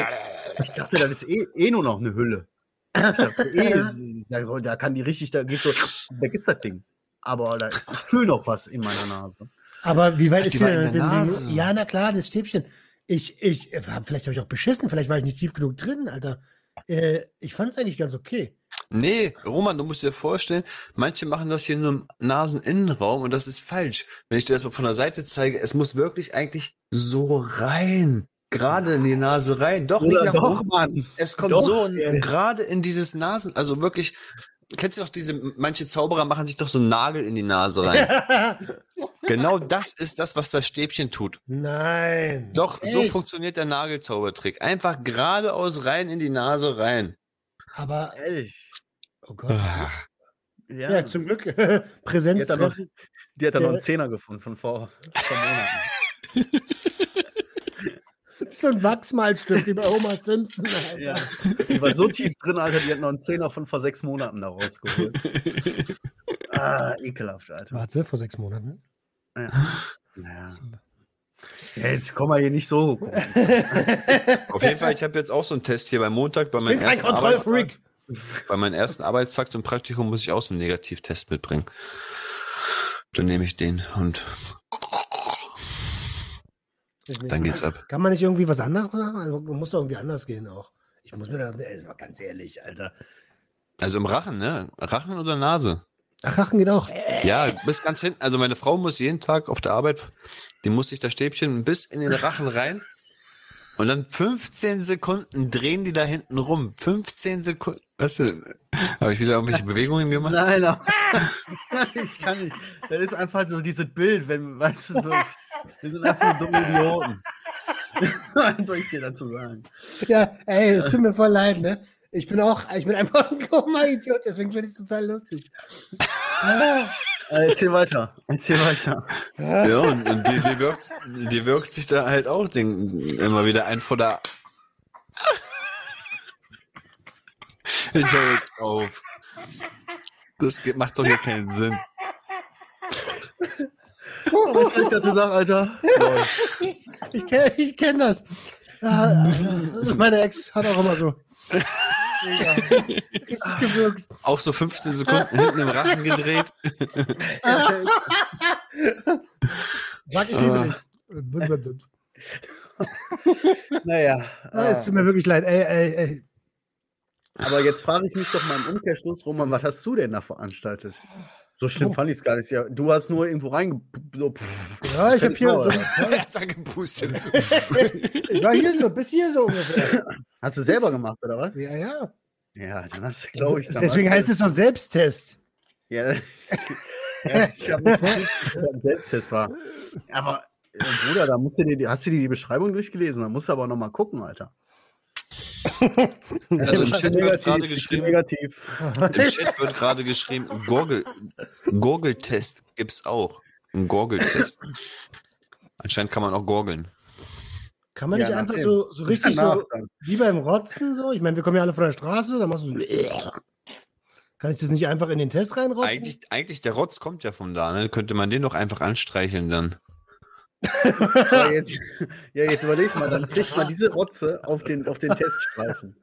ich dachte, das ist eh, eh nur noch eine Hülle. Ich dachte, eh, da, soll, da kann die richtig, da geht so, weg ist das Ding. Aber da ist, ich fühle noch was in meiner Nase. Aber wie weit Ach, ist die denn? Nase. Ja, na klar, das Stäbchen. Ich, ich, vielleicht habe ich auch beschissen, vielleicht war ich nicht tief genug drin, Alter. Äh, ich fand es eigentlich ganz okay. Nee, Roman, du musst dir vorstellen, manche machen das hier nur im Naseninnenraum und das ist falsch. Wenn ich dir das mal von der Seite zeige, es muss wirklich eigentlich so rein. Gerade in die Nase rein. Doch, nicht Oder nach doch, oben. Mann. Es kommt Doch, so ey. gerade in dieses Nasen, also wirklich, kennst du doch diese, manche Zauberer machen sich doch so einen Nagel in die Nase rein. genau das ist das, was das Stäbchen tut. Nein. Doch, so Echt? funktioniert der Nagelzaubertrick. Einfach geradeaus rein in die Nase rein. Aber, Ehrlich. oh Gott. Ah. Ja. Ja, zum Glück. die hat noch, die hat dann noch einen Zehner gefunden von vor, vor Monaten. So ein Wachsmalstift wie bei Homer Simpson. Alter. Ja. Die war so tief drin, Alter, die hat noch einen Zehner von vor sechs Monaten da rausgeholt. ah, ekelhaft, Alter. Warte, vor sechs Monaten. Ja. Naja. Ja, jetzt komm mal hier nicht so. Auf jeden Fall, ich habe jetzt auch so einen Test hier beim Montag, bei meinem ersten Arbeitstag. Bei meinem ersten Arbeitstag zum Praktikum muss ich auch so einen Negativtest mitbringen. Dann nehme ich den und dann geht's ab. Kann man nicht irgendwie was anderes machen? Also, muss doch irgendwie anders gehen auch. Ich muss mir da, ey, ganz ehrlich, Alter. Also im Rachen, ne? Rachen oder Nase? Ach, Rachen geht auch. Ja, bis ganz hinten. Also meine Frau muss jeden Tag auf der Arbeit, die muss sich das Stäbchen bis in den Rachen rein. Und dann 15 Sekunden drehen die da hinten rum. 15 Sekunden. Weißt du, habe ich wieder irgendwelche Bewegungen gemacht? Nein, aber ich kann nicht. Das ist einfach so dieses Bild, wenn, weißt du, so, wir sind einfach nur dumme Idioten. Was soll ich dir dazu sagen? Ja, ey, es tut mir voll leid, ne? Ich bin auch, ich bin einfach ein dummer Idiot, deswegen finde ich es total lustig. Ah, Äh, erzähl weiter. Erzähl weiter. Ja, und, und die, die, wirkt, die wirkt sich da halt auch den, immer wieder ein vor der. Ich höre jetzt auf. Das geht, macht doch hier keinen Sinn. Was kann ich dazu sagen, Alter? Ich kenne ich kenn das. Ja, meine Ex hat auch immer so. Ja, richtig gewirkt. Auch so 15 Sekunden hinten im Rachen gedreht. Sag ich liebe dich. Naja. Ah, es tut mir wirklich leid. Ey, ey, ey. Aber jetzt frage ich mich doch mal im Umkehrschluss, Roman, was hast du denn da veranstaltet? So schlimm Oh. fand ich es gar nicht. Ja, du hast nur irgendwo reinge... So, Ja, ich habe hier. So, Er ist angepustet. ich war hier so, bis hier so ungefähr. Hast du selber gemacht, oder was? Ja, ja. Ja, dann hast du, glaube ich, dann Deswegen heißt es doch Selbsttest. ja, ja, ich habe nicht gewusst, dass das ein Selbsttest war. Aber, äh, Bruder, da musst du dir, die- hast du dir die Beschreibung durchgelesen? Da musst du aber nochmal gucken, Alter. Also im Chat wird gerade geschrieben, Negativ. im Chat wird gerade geschrieben, Gurgeltest gibt's auch. Ein Gurgeltest. Anscheinend kann man auch gurgeln. Kann man Ja, nicht einfach so, so richtig Danach so, dann. wie beim Rotzen so? Ich meine, wir kommen ja alle von der Straße, da machst du so. Kann ich das nicht einfach in den Test reinrotzen? Eigentlich, eigentlich, der Rotz kommt ja von da, ne? Könnte man den doch einfach anstreicheln dann. Ja, jetzt, ja, jetzt überleg mal, dann kriegt man diese Rotze auf den, auf den Teststreifen.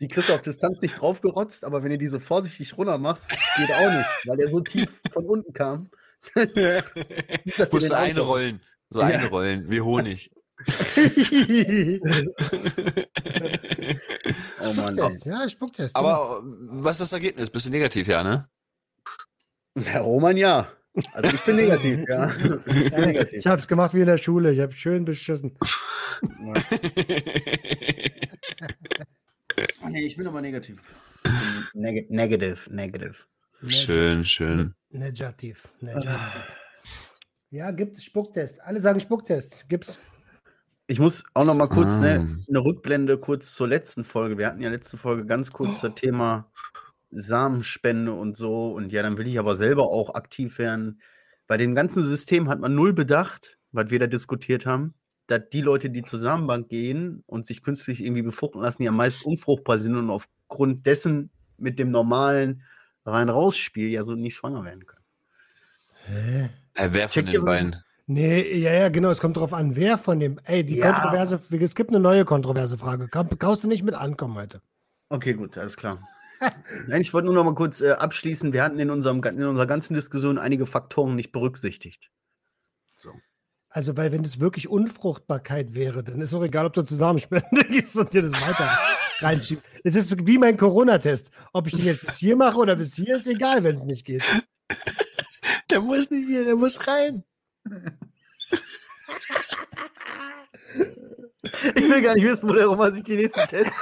Die kriegst du auf Distanz nicht draufgerotzt, aber wenn du diese vorsichtig runter machst, geht auch nicht, weil der so tief von unten kam. Musst du einrollen. So Ja. einrollen, wie Honig. Oh Mann, ey. Spucktest, ja, Spucktest. Aber äh, was ist das Ergebnis? Bist du negativ, ja, ne? Herr Roman, ja. Also ich bin negativ, ja. Ich bin ja. negativ. Ich hab's gemacht wie in der Schule. Ich habe schön beschissen. Nee, ich bin aber negativ. Neg negative, negative. Schön, schön. Negativ. Negativ. Ja, gibt es Spucktest. Alle sagen Spucktest. Gibt's. Ich muss auch noch mal kurz Ah. ne, eine Rückblende kurz zur letzten Folge. Wir hatten ja letzte Folge ganz kurz das Thema Samenspende und so. Und ja, dann will ich aber selber auch aktiv werden. Bei dem ganzen System hat man null bedacht, was wir da diskutiert haben, dass die Leute, die zur Samenbank gehen und sich künstlich irgendwie befruchten lassen, ja meist unfruchtbar sind und aufgrund dessen mit dem normalen Rein-Raus-Spiel ja so nicht schwanger werden können. Hä? Äh, wer von Check den beiden? Nee, ja, ja, genau. Es kommt drauf an, wer von dem. Ey, die Ja. kontroverse. Es gibt eine neue kontroverse Frage. Brauchst du nicht mit ankommen heute. Okay, gut, alles klar. Nein, ich wollte nur noch mal kurz äh, abschließen. Wir hatten in, unserem, in unserer ganzen Diskussion einige Faktoren nicht berücksichtigt. Also, weil wenn es wirklich Unfruchtbarkeit wäre, dann ist auch egal, ob du Zusammenspende gehst und dir das weiter reinschiebst. Es ist wie mein Corona-Test. Ob ich den jetzt bis hier mache oder bis hier, ist egal, wenn es nicht geht. Der muss nicht hier, der muss rein. Ich will gar nicht wissen, wo der Roman sich die nächsten Tests.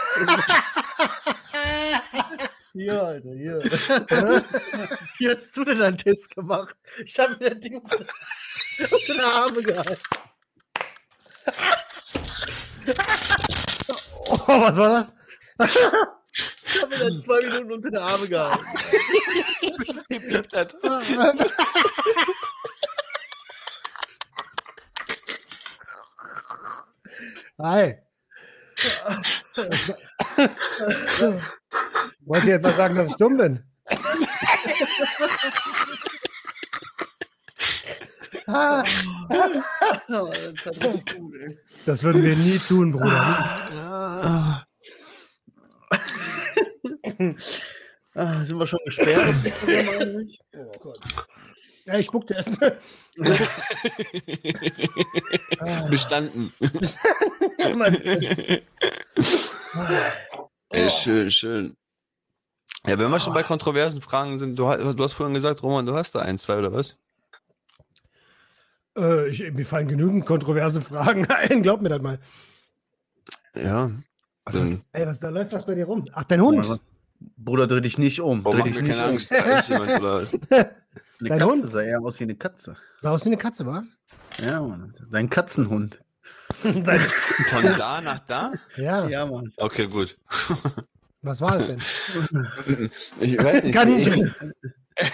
Hier, Alter, hier. Wie hast du denn einen Test gemacht? Ich habe mir das Ding unter den Arme gehalten. Oh, was war das? Ich habe mir das zwei Minuten unter den Arme gehalten. Bis es gebliebt hat. Hi. Wollt ihr etwa sagen, dass ich dumm bin? Das würden wir nie tun, Bruder. Ah, sind wir schon gesperrt? Oh Gott. Ja, ich spuckte erst. Bestanden. Mann. Ey, schön, schön. Ja, wenn wir schon bei kontroversen Fragen sind, du, du hast vorhin gesagt, Roman, du hast da ein, zwei oder was? Äh, ich, mir fallen genügend kontroverse Fragen ein, glaub mir das mal. Ja. Was Dann, ey, was, da läuft was bei dir rum? Ach, dein Hund. Bruder, dreh dich nicht um. warum Dreh dich mir nicht keine um. Angst? Da ist jemand oder. Eine Dein Katze Hund? sah eher aus wie eine Katze. Sah aus wie eine Katze, wa? Ja, Mann. Dein Katzenhund. Von da nach da? ja. Ja, Mann. Okay, gut. Was war es denn? Ich weiß nicht. Kaninchen. Ich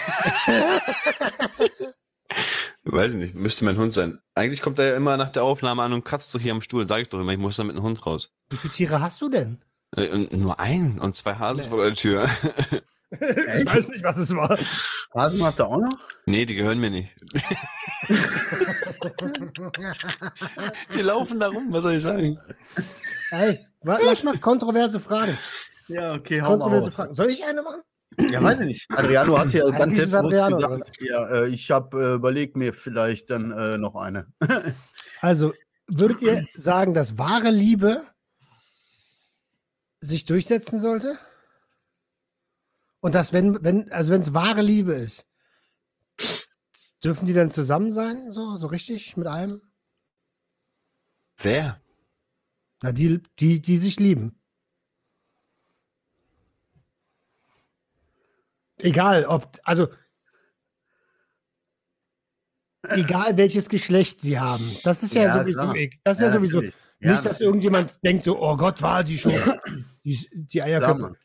weiß nicht, müsste mein Hund sein. Eigentlich kommt er ja immer nach der Aufnahme an und kratzt doch hier am Stuhl. Sag ich doch immer, ich muss da mit einem Hund raus. Wie viele Tiere hast du denn? Äh, und nur ein und zwei Hasen Nee. vor der Tür. Ich weiß nicht, was es war. Hasen habt ihr auch noch? Nee, die gehören mir nicht. Die laufen da rum, was soll ich sagen? Ey, lass mal kontroverse Fragen. Ja, okay, hau Kontroverse mal Fragen. Soll ich eine machen? Ja, weiß ich nicht. Adriano hat ja ganz selbstbewusst gesagt, ja, äh, ich habe äh, überlegt mir vielleicht dann äh, noch eine. Also, würdet ihr sagen, dass wahre Liebe sich durchsetzen sollte? Und dass, wenn, wenn, also wenn es wahre Liebe ist, dürfen die dann zusammen sein? So, so richtig mit allem? Wer? Na, die, die, die sich lieben. Egal, ob, also, egal welches Geschlecht sie haben. Das ist ja, Ja, sowieso, e- das ist ja, sowieso, natürlich. Ja, nicht, dass irgendjemand denkt so, oh Gott, war die schon, die, die Eierköpfe.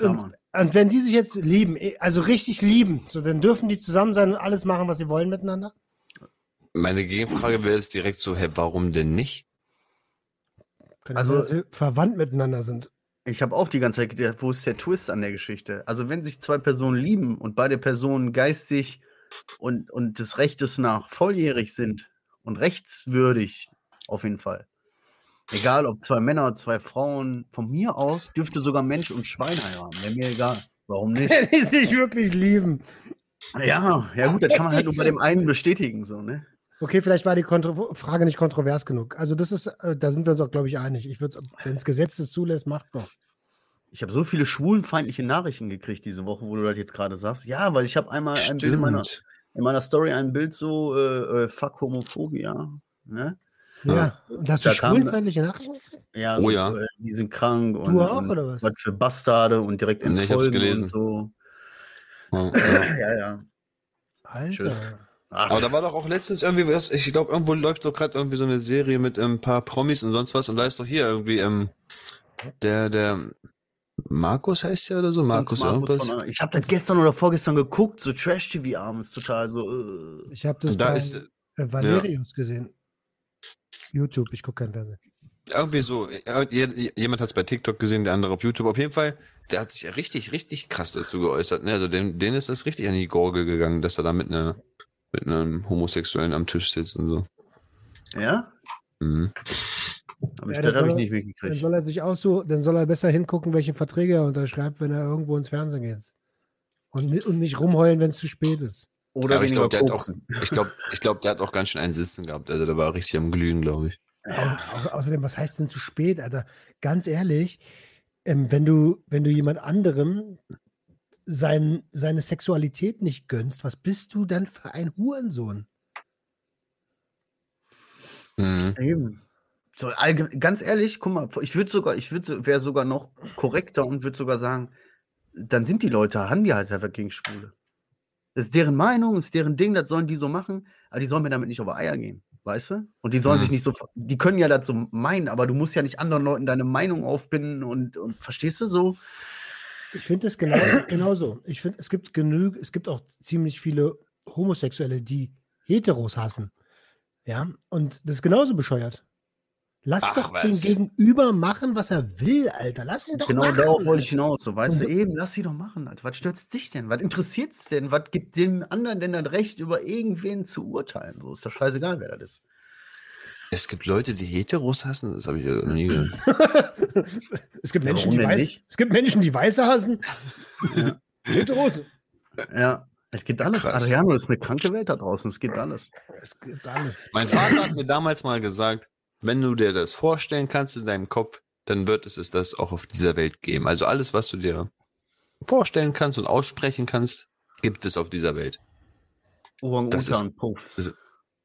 Und. Und wenn die sich jetzt lieben, eh, also richtig lieben, so dann dürfen die zusammen sein und alles machen, was sie wollen miteinander? Meine Gegenfrage wäre jetzt direkt so, hä, warum denn nicht? Kann Also- also, dass sie verwandt miteinander sind. Ich habe auch die ganze Zeit gedacht, wo ist der Twist an der Geschichte? Also, wenn sich zwei Personen lieben und beide Personen geistig und, und des Rechtes nach volljährig sind und rechtswürdig, auf jeden Fall. Egal, ob zwei Männer, zwei Frauen, von mir aus dürfte sogar Mensch und Schwein heiraten. Wäre mir egal. Warum nicht? Wenn die sich wirklich lieben. Ja, ja gut, das kann man halt nur bei dem einen bestätigen, so, ne? Okay, vielleicht war die Kontro Frage nicht kontrovers genug. Also das ist, äh, da sind wir uns auch, glaube ich, einig. Ich würde wenn das Gesetz es zulässt, macht doch. Ich habe so viele schwulenfeindliche Nachrichten gekriegt diese Woche, wo du das jetzt gerade sagst. Ja, weil ich habe einmal ein Bild in meiner, in meiner Story ein Bild so, äh, äh, fuck Homophobia, ne? Ja. Und hast du Da schwulenfeindliche Nachrichten gekriegt? Ja, Oh so, ja. äh, Die sind krank und, Du auch, und oder was? was für Bastarde und direkt Nee, entfolgen gelesen. und so. Ja, ja. Ja, ja. Alter. Tschüss. Ach, Aber da war doch auch letztens irgendwie was, ich glaube, irgendwo läuft doch gerade irgendwie so eine Serie mit ein paar Promis und sonst was und da ist doch hier irgendwie ähm, der, der Markus heißt der oder so, Markus, irgendwas. von, ich habe das gestern oder vorgestern geguckt, so Trash-TV abends, total so. Äh. Ich habe das Und da bei ist äh, Valerius gesehen. YouTube, ich gucke kein Fernsehen. irgendwie so, je- jemand hat es bei TikTok gesehen, der andere auf YouTube. Auf jeden Fall, der hat sich ja richtig, richtig krass dazu geäußert. Ne? Also dem, denen ist das richtig an die Gurgel gegangen, dass er da mit, einer mit einem Homosexuellen am Tisch sitzt und so. Ja? Mhm. Ich, Ja, das dann habe ich soll- nicht Dann mitgekriegt. soll er sich aussuchen, dann soll er besser hingucken, welche Verträge er unterschreibt, wenn er irgendwo ins Fernsehen geht. Und, und nicht rumheulen, wenn es zu spät ist. Oder Aber ich glaube, der hat auch, ich glaube, ich glaube, der hat auch ganz schön einen Sitzen gehabt. Also der war richtig am Glühen, glaube ich. Au- außerdem, was heißt denn zu spät, Alter? Ganz ehrlich, ähm, wenn du, wenn du jemand anderem sein, seine Sexualität nicht gönnst, was bist du denn für ein Hurensohn? Mhm. Eben. So, ganz ehrlich, guck mal, ich würde sogar, ich würde, wäre sogar noch korrekter und würde sogar sagen, dann sind die Leute, haben die halt einfach gegen Schwule. Das ist deren Meinung, ist deren Ding, das sollen die so machen, aber die sollen mir damit nicht auf Eier gehen, weißt du? Und die sollen Mhm. sich nicht so, die können ja das so meinen, aber du musst ja nicht anderen Leuten deine Meinung aufbinden und, und verstehst du so? Ich finde es genau, genauso. Ich finde, es gibt genug, es gibt auch ziemlich viele Homosexuelle, die Heteros hassen. Ja, und das ist genauso bescheuert. Lass Ach, doch was. den Gegenüber machen, was er will, Alter. Lass ihn doch Genau machen. darauf wollte ich hinaus. So, weißt du, eben, lass sie doch machen, Alter. Was stört dich denn? Was interessiert es denn? Was gibt dem anderen denn das Recht, über irgendwen zu urteilen? So ist doch scheißegal, wer das ist. Es gibt Leute, die Heteros hassen, das habe ich ja noch nie gehört. Es gibt Ja, Menschen, die weiß, nicht? es gibt Menschen, die Weiße hassen. Heteros. Ja, es gibt alles. Krass. Adriano ist eine kranke Welt da draußen. Es gibt alles. Es gibt alles. Mein Vater hat mir damals mal gesagt, wenn du dir das vorstellen kannst in deinem Kopf, dann wird es es das auch auf dieser Welt geben. Also alles, was du dir vorstellen kannst und aussprechen kannst, gibt es auf dieser Welt. Das ist- Orang-Utan, Puffs. das-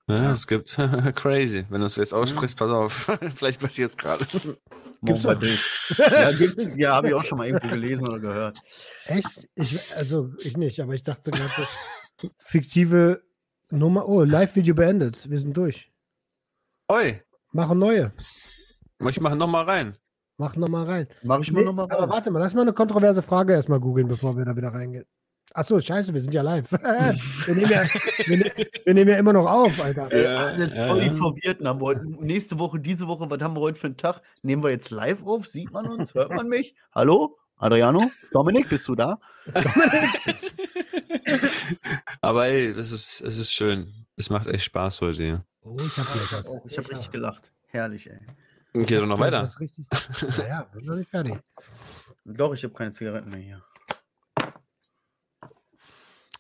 Ja, es gibt crazy. Wenn du es jetzt aussprichst, pass auf. Vielleicht passiert es gerade. Gibt's doch. ja, gibt's, ja habe ich auch schon mal irgendwo gelesen oder gehört. Echt? Ich, also, ich nicht, aber ich dachte gerade, das fiktive Nummer. Oh, Live-Video beendet. Wir sind durch. Oi, Machen neue. ich mache noch mal rein. Mach nochmal rein. Mach ich mal Nee, nochmal aber warte mal, lass mal eine kontroverse Frage erstmal googeln, bevor wir da wieder reingehen. Achso, scheiße, wir sind ja live. wir, nehmen ja, wir, ne- wir nehmen ja immer noch auf, Alter. Ja, jetzt voll die Verwirrten haben heute. Nächste Woche, diese Woche, was haben wir heute für einen Tag? Nehmen wir jetzt live auf? Sieht man uns? Hört man mich? Hallo? Adriano? Dominik, bist du da? Aber ey, das ist, es ist schön. Es macht echt Spaß heute hier. Oh, ich hab gleich was. Ich habe richtig gelacht. Herrlich, ey. Geht doch noch weiter. Das richtig. Naja, wir sind noch nicht fertig. Doch, ich habe keine Zigaretten mehr hier.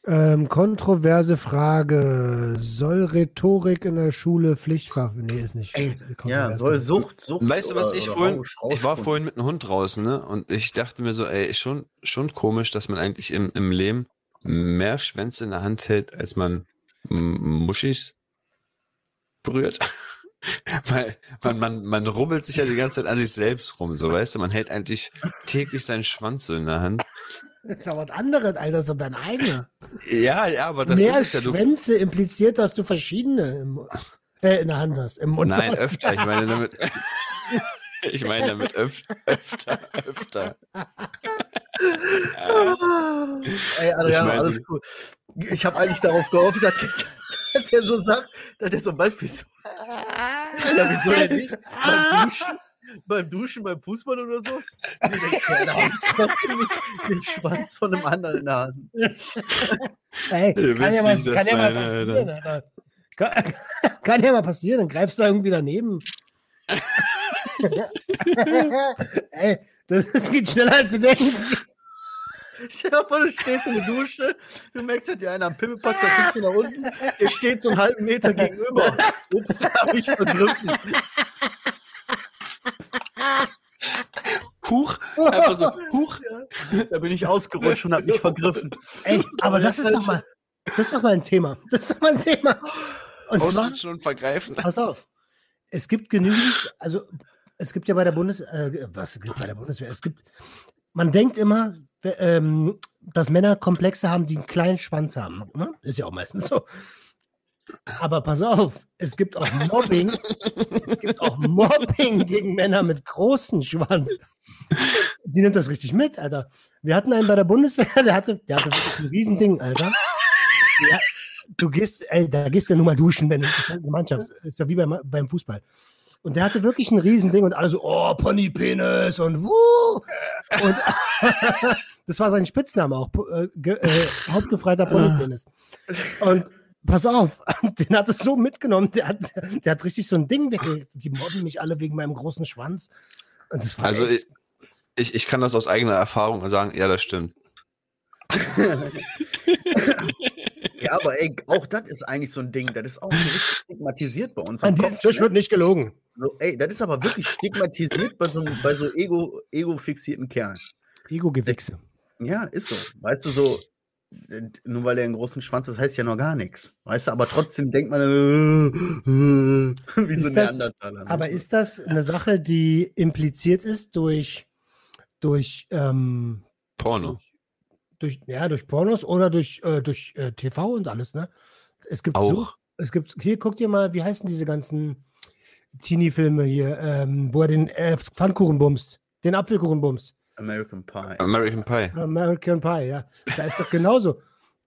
Ähm, kontroverse Frage. Soll Rhetorik in der Schule Pflichtfach? Nee, ist nicht. Ey, Ja, soll Sucht, Sucht. Weißt du, was ich vorhin, ich war vorhin mit einem Hund draußen, ne? Und ich dachte mir so, ey, ist schon, schon komisch, dass man eigentlich im, im Leben mehr Schwänze in der Hand hält, als man Muschis berührt. Weil man, man, man rubbelt sich ja die ganze Zeit an sich selbst rum, so weißt du, man hält eigentlich täglich seinen Schwanz so in der Hand. Das ist ja was anderes, Alter. Das ist doch dein eigener. Ja, ja, aber das Mehr ist ja. Du, Schwänze impliziert, dass du verschiedene im, äh, in der Hand hast. Im Mund nein, öfter, ich meine damit. Ich meine damit öf öfter, öfter. Ey, Adriano, meine- alles cool. Ich habe eigentlich darauf gehofft, dass, der- dass der so sagt, dass er zum Beispiel so. Ja, wieso denn nicht? Beim Duschen, beim Duschen, beim Fußball oder so? Nee, der- Da habe ich trotzdem nicht den Schwanz von einem anderen in der Hand. Ey, Ihr kann wisst, ja mal, ich kann ja mal meine, Alter. passieren, Alter. Kann, kann ja mal passieren, dann greifst du irgendwie daneben. Ey, das, das geht schneller als du denkst. Stell dir vor, du stehst in der Dusche, du merkst, dass dir einer am Pimmel packt, dann guckst du nach unten, der steht so einen halben Meter gegenüber. Ups, hab ich vergriffen. Huch, einfach so, huch. Da bin ich ausgerutscht und hab mich vergriffen. Ey, aber das ist doch mal, das ist doch mal ein Thema. Das ist doch mal ein Thema. Und zwar, Ausrutschen und vergreifen. pass auf. es gibt genügend, also es gibt ja bei der Bundes, äh, was gibt bei der Bundeswehr? Es gibt, man denkt immer, ähm, dass Männer Komplexe haben, die einen kleinen Schwanz haben. Ne? Ist ja auch meistens so. Aber pass auf, es gibt auch Mobbing. es gibt auch Mobbing gegen Männer mit großem Schwanz. Die nimmt das richtig mit, Alter. Wir hatten einen bei der Bundeswehr, der hatte, der hatte wirklich ein Riesending, Alter. Ja, du gehst, ey, da gehst du ja nur mal duschen, wenn du halt eine Mannschaft. Ist ja wie beim, beim Fußball. Und der hatte wirklich ein Riesending und alle so, oh, Ponypenis und wuh. Und das war sein Spitzname auch, äh, äh, hauptgefreiter Ponypenis. Und pass auf, den hat es so mitgenommen, der hat, der hat richtig so ein Ding weg. Die mobben mich alle wegen meinem großen Schwanz. Also ich, ich, ich kann das aus eigener Erfahrung sagen, ja, das stimmt. Ja, aber ey, auch das ist eigentlich so ein Ding. Das ist auch so richtig stigmatisiert bei uns. an diesem Kopf, Tisch ne? wird nicht gelogen. so, ey, das ist aber wirklich stigmatisiert bei so, bei so ego, ego-fixierten Kerlen. Ego-Gewichse. Ja, ist so. Weißt du, so, äh, nur weil er einen großen Schwanz hat, heißt ja noch gar nichts. Weißt du, aber trotzdem denkt man, äh, äh, wie so Ist das- Neandertaler. ne? Aber ist das eine Sache, die impliziert ist durch, durch, ähm, Porno. Durch, ja, durch Pornos oder durch, äh, durch äh, TV und alles, ne? Es gibt so, Auch. es gibt, hier, guck dir mal, wie heißen diese ganzen Teenie-Filme hier, ähm, wo er den äh, Pfannkuchen bumst, den Apfelkuchen bumst. American Pie. American Pie. American Pie, ja. Da ist doch genauso.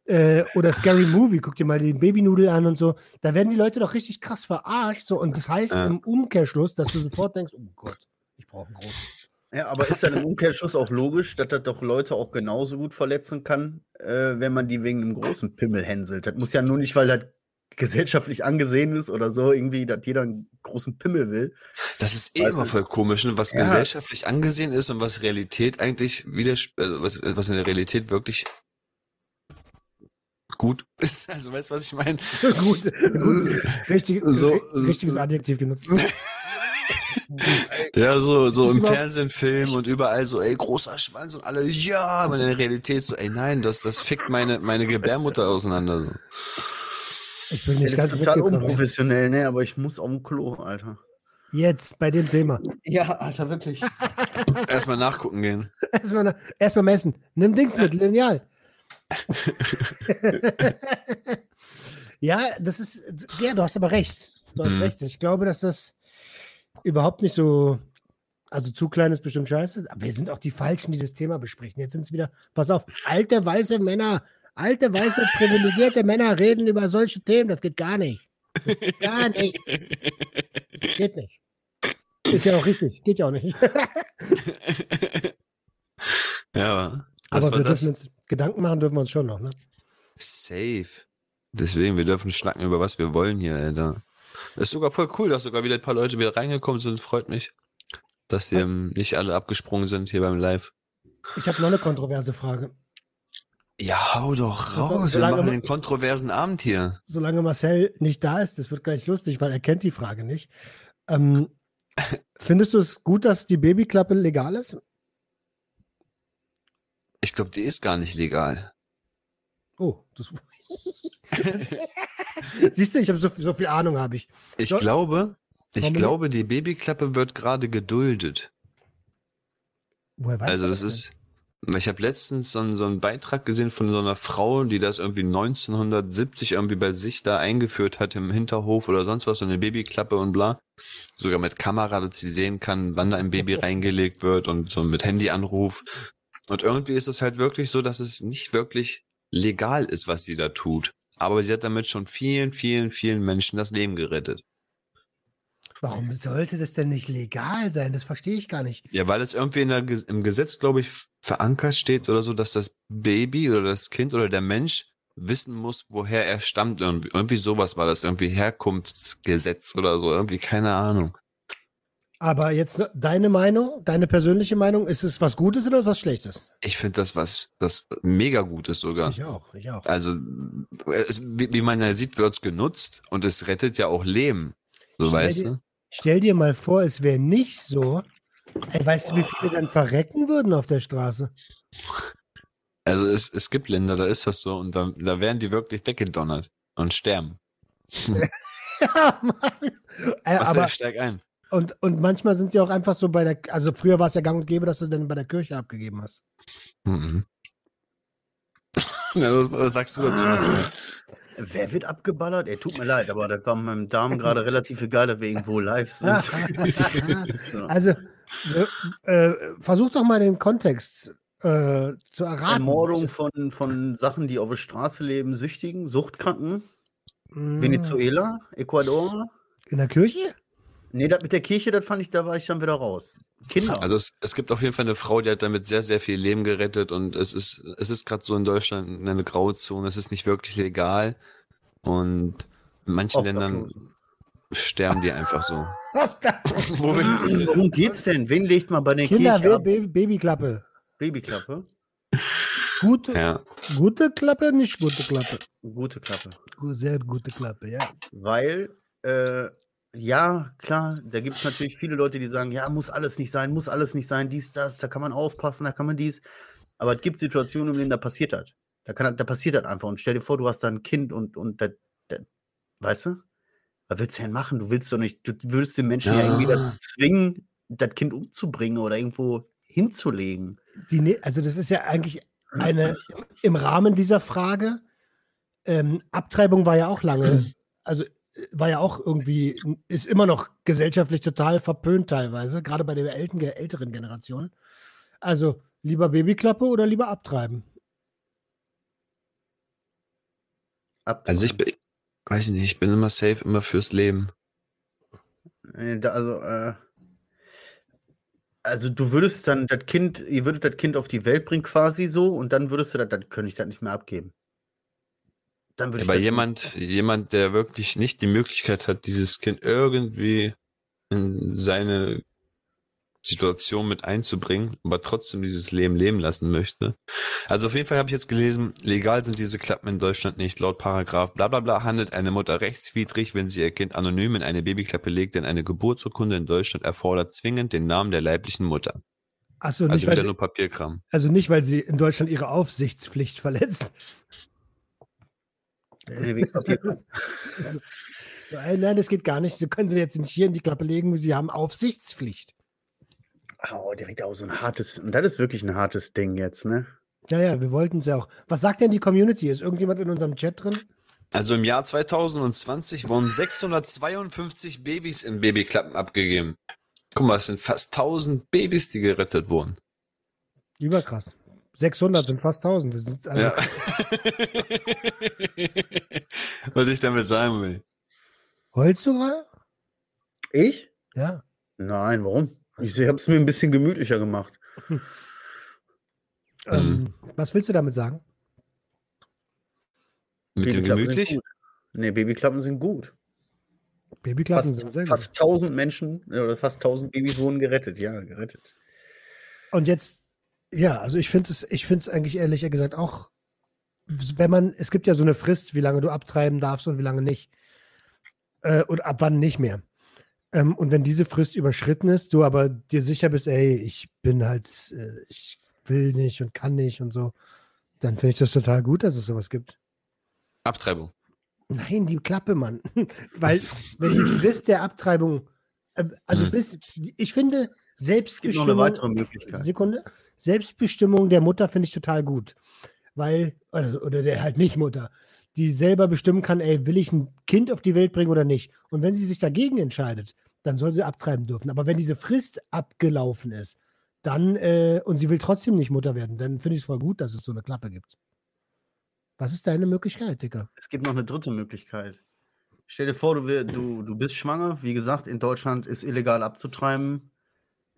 Äh, oder Scary Movie, guck dir mal den Babynudel an und so. Da werden die Leute doch richtig krass verarscht. So, und das heißt Ja. im Umkehrschluss, dass du sofort denkst, oh Gott, ich brauche einen großen. Ja, aber ist dann im Umkehrschluss auch logisch, dass das doch Leute auch genauso gut verletzen kann, äh, wenn man die wegen einem großen Pimmel hänselt. Das muss ja nur nicht, weil das gesellschaftlich angesehen ist oder so, irgendwie, dass jeder einen großen Pimmel will. Das ist eh immer voll komisch, ne? was Ja. gesellschaftlich angesehen ist und was Realität eigentlich widers also was, was in der Realität wirklich gut ist. Also weißt du, was ich meine? gut, gut. Richtig, So, ri- richtiges Adjektiv genutzt. Ja, so, so im Fernsehen, Film und überall so, ey, großer Schwanz und alle, ja, aber in der Realität so, ey, nein, das, das fickt meine, meine Gebärmutter auseinander. So. Ich bin Ja, nicht das ganz ist total unprofessionell, ne? Aber ich muss auf dem Klo, Alter. Jetzt bei dem Thema. Ja, Alter, wirklich. Erstmal nachgucken gehen. Erstmal erst mal messen. Nimm Dings mit, Lineal. ja, das ist, ja, du hast aber recht. Du hast Mhm. recht. Ich glaube, dass das überhaupt nicht so, also zu klein ist bestimmt scheiße. Aber wir sind auch die Falschen, die das Thema besprechen. Jetzt sind es wieder, pass auf, alte weiße Männer, alte weiße privilegierte Männer reden über solche Themen. Das geht gar nicht. Das geht gar nicht. Geht nicht. Ist ja auch richtig. Geht ja auch nicht. Ja, aber wir das? dürfen uns Gedanken machen, dürfen wir uns schon noch, ne? Safe. Deswegen, wir dürfen schnacken über was wir wollen hier, Alter. Ist sogar voll cool, dass sogar wieder ein paar Leute wieder reingekommen sind. Freut mich, dass die nicht alle abgesprungen sind hier beim Live. Ich habe noch eine kontroverse Frage. Ja, hau doch raus. Wir machen den kontroversen Abend hier. Solange Marcel nicht da ist, das wird gleich lustig, weil er kennt die Frage nicht. Ähm, findest du es gut, dass die Babyklappe legal ist? Ich glaube, die ist gar nicht legal. Oh, das. Siehst du, ich habe so, so viel Ahnung, habe ich. Ich So- glaube, ich Warum glaube, die Babyklappe wird gerade geduldet. Woher weißt also du das denn? ist, ich habe letztens so einen, so einen Beitrag gesehen von so einer Frau, die das irgendwie 1970 irgendwie bei sich da eingeführt hat im Hinterhof oder sonst was, so eine Babyklappe und bla. Sogar mit Kamera, dass sie sehen kann, wann da ein Baby reingelegt wird und so mit Handyanruf. Und irgendwie ist es halt wirklich so, dass es nicht wirklich legal ist, was sie da tut. Aber sie hat damit schon vielen, vielen, vielen Menschen das Leben gerettet. Warum sollte das denn nicht legal sein? Das verstehe ich gar nicht. Ja, weil es irgendwie der, im Gesetz, glaube ich, verankert steht oder so, dass das Baby oder das Kind oder der Mensch wissen muss, woher er stammt. Irgendwie, irgendwie sowas war das, irgendwie Herkunftsgesetz oder so, irgendwie keine Ahnung. Aber jetzt deine Meinung, deine persönliche Meinung, ist es was Gutes oder was Schlechtes? Ich finde das was, das mega gut ist sogar. Ich auch, ich auch. Also, es, wie, wie man ja sieht, wird's genutzt und es rettet ja auch Leben. So Stell weißt dir- du? Stell dir mal vor, es wäre nicht so. Ey, weißt du, wie viele dann verrecken würden auf der Straße? Also es, es gibt Länder, da ist das so und da, da werden die wirklich weggedonnert und sterben. ja, Mann. Äh, aber, ich steig ein. Und, und manchmal sind sie auch einfach so bei der, also früher war es ja gang und gäbe, dass du dann bei der Kirche abgegeben hast. Mhm. Na, was, sagst du dazu? Marcel? Wer wird abgeballert? Ey, tut mir leid, aber da kommen meinem Darm gerade relativ egal, dass wir irgendwo live sind. Ja. also, äh, äh, versuch doch mal den Kontext äh, zu erraten. Ermordung von, von Sachen, die auf der Straße leben, Süchtigen, Suchtkranken, Mm, Venezuela, Ecuador. In der Kirche? Nee, das mit der Kirche, das fand ich, da war ich dann wieder raus. Kinder. Also es, es gibt auf jeden Fall eine Frau, die hat damit sehr, sehr viel Leben gerettet und es ist, es ist gerade so in Deutschland eine Grauzone, es ist nicht wirklich legal und in manchen Ländern Obdachlosen. sterben die einfach so. Wo willst du hin? Worum geht's denn? Wen legt man bei der Kinder, Kirche ab? Baby, Babyklappe. Babyklappe? Gute, Ja, gute Klappe, nicht gute Klappe. Gute Klappe. Sehr gute Klappe, ja. Weil, äh, ja, klar, da gibt es natürlich viele Leute, die sagen, ja, muss alles nicht sein, muss alles nicht sein, dies, das, da kann man aufpassen, da kann man dies. Aber es gibt Situationen, in denen da passiert das. Da, kann, da passiert das einfach. Und stell dir vor, du hast da ein Kind und, und da, da, weißt du? Was willst du denn machen? Du willst doch nicht, du würdest den Menschen ja, Ja. irgendwie dazu zwingen, das Kind umzubringen oder irgendwo hinzulegen. Die, ne- also das ist ja eigentlich eine, im Rahmen dieser Frage, ähm, Abtreibung war ja auch lange, also war ja auch irgendwie, ist immer noch gesellschaftlich total verpönt teilweise, gerade bei der älten, älteren Generation. Also lieber Babyklappe oder lieber abtreiben? also ich bin, weiß ich nicht, ich bin immer safe, immer fürs Leben. Also, äh, also du würdest dann das Kind, ihr würdet das Kind auf die Welt bringen quasi so und dann würdest du das, dann könnte ich das nicht mehr abgeben. Dann würde ich Aber das- jemand, jemand, der wirklich nicht die Möglichkeit hat, dieses Kind irgendwie in seine Situation mit einzubringen, aber trotzdem dieses Leben leben lassen möchte. Also auf jeden Fall habe ich jetzt gelesen, legal sind diese Klappen in Deutschland nicht. Laut Paragraph bla bla bla handelt eine Mutter rechtswidrig, wenn sie ihr Kind anonym in eine Babyklappe legt, denn eine Geburtsurkunde in Deutschland erfordert zwingend den Namen der leiblichen Mutter. Achso, nicht, Also weil wieder sie, nur Papierkram. also nicht, weil sie in Deutschland ihre Aufsichtspflicht verletzt. Nee, wegen Papier. So, ey, nein, das geht gar nicht. Sie können sie jetzt nicht hier in die Klappe legen, sie haben Aufsichtspflicht. Oh, direkt auch so ein hartes, und das ist wirklich ein hartes Ding jetzt, ne? Ja, ja, wir wollten es ja auch. Was sagt denn die Community? Ist irgendjemand in unserem Chat drin? Also im Jahr 2020 wurden 652 Babys in Babyklappen abgegeben. Guck mal, es sind fast 1000 Babys, die gerettet wurden. Überkrass. 600 sind fast 1000. Das sind also, Ja. Was ich damit sagen will. Heulst du gerade? Ich? Ja. Nein, warum? Ich habe es mir ein bisschen gemütlicher gemacht. Ähm, was willst du damit sagen? Mit dem Babyklappen sind gemütlich? gut. Nee, Babyklappen sind gut. Babyklappen Fast, sind sehr gut. fast 1000 Menschen äh, oder fast 1000 Babys wurden gerettet. Ja, gerettet. Und jetzt, ja, also ich finde es, ich finde es eigentlich ehrlich gesagt auch, wenn man, es gibt ja so eine Frist, wie lange du abtreiben darfst und wie lange nicht. Äh, und ab wann nicht mehr. Ähm, und wenn diese Frist überschritten ist, du aber dir sicher bist, ey, ich bin halt, äh, ich will nicht und kann nicht und so, dann finde ich das total gut, dass es sowas gibt. Abtreibung. Nein, die Klappe, Mann. Weil, wenn die Frist der Abtreibung, äh, also Hm. bis, ich finde, Es gibt noch eine weitere Möglichkeit. Sekunde. Selbstbestimmung der Mutter finde ich total gut. Weil, also, oder der halt nicht Mutter, die selber bestimmen kann, ey, will ich ein Kind auf die Welt bringen oder nicht? Und wenn sie sich dagegen entscheidet, dann soll sie abtreiben dürfen. Aber wenn diese Frist abgelaufen ist, dann, äh, und sie will trotzdem nicht Mutter werden, dann finde ich es voll gut, dass es so eine Klappe gibt. Was ist deine Möglichkeit, Dicker? Es gibt noch eine dritte Möglichkeit. Stell dir vor, du, du, du bist schwanger. Wie gesagt, in Deutschland ist illegal abzutreiben.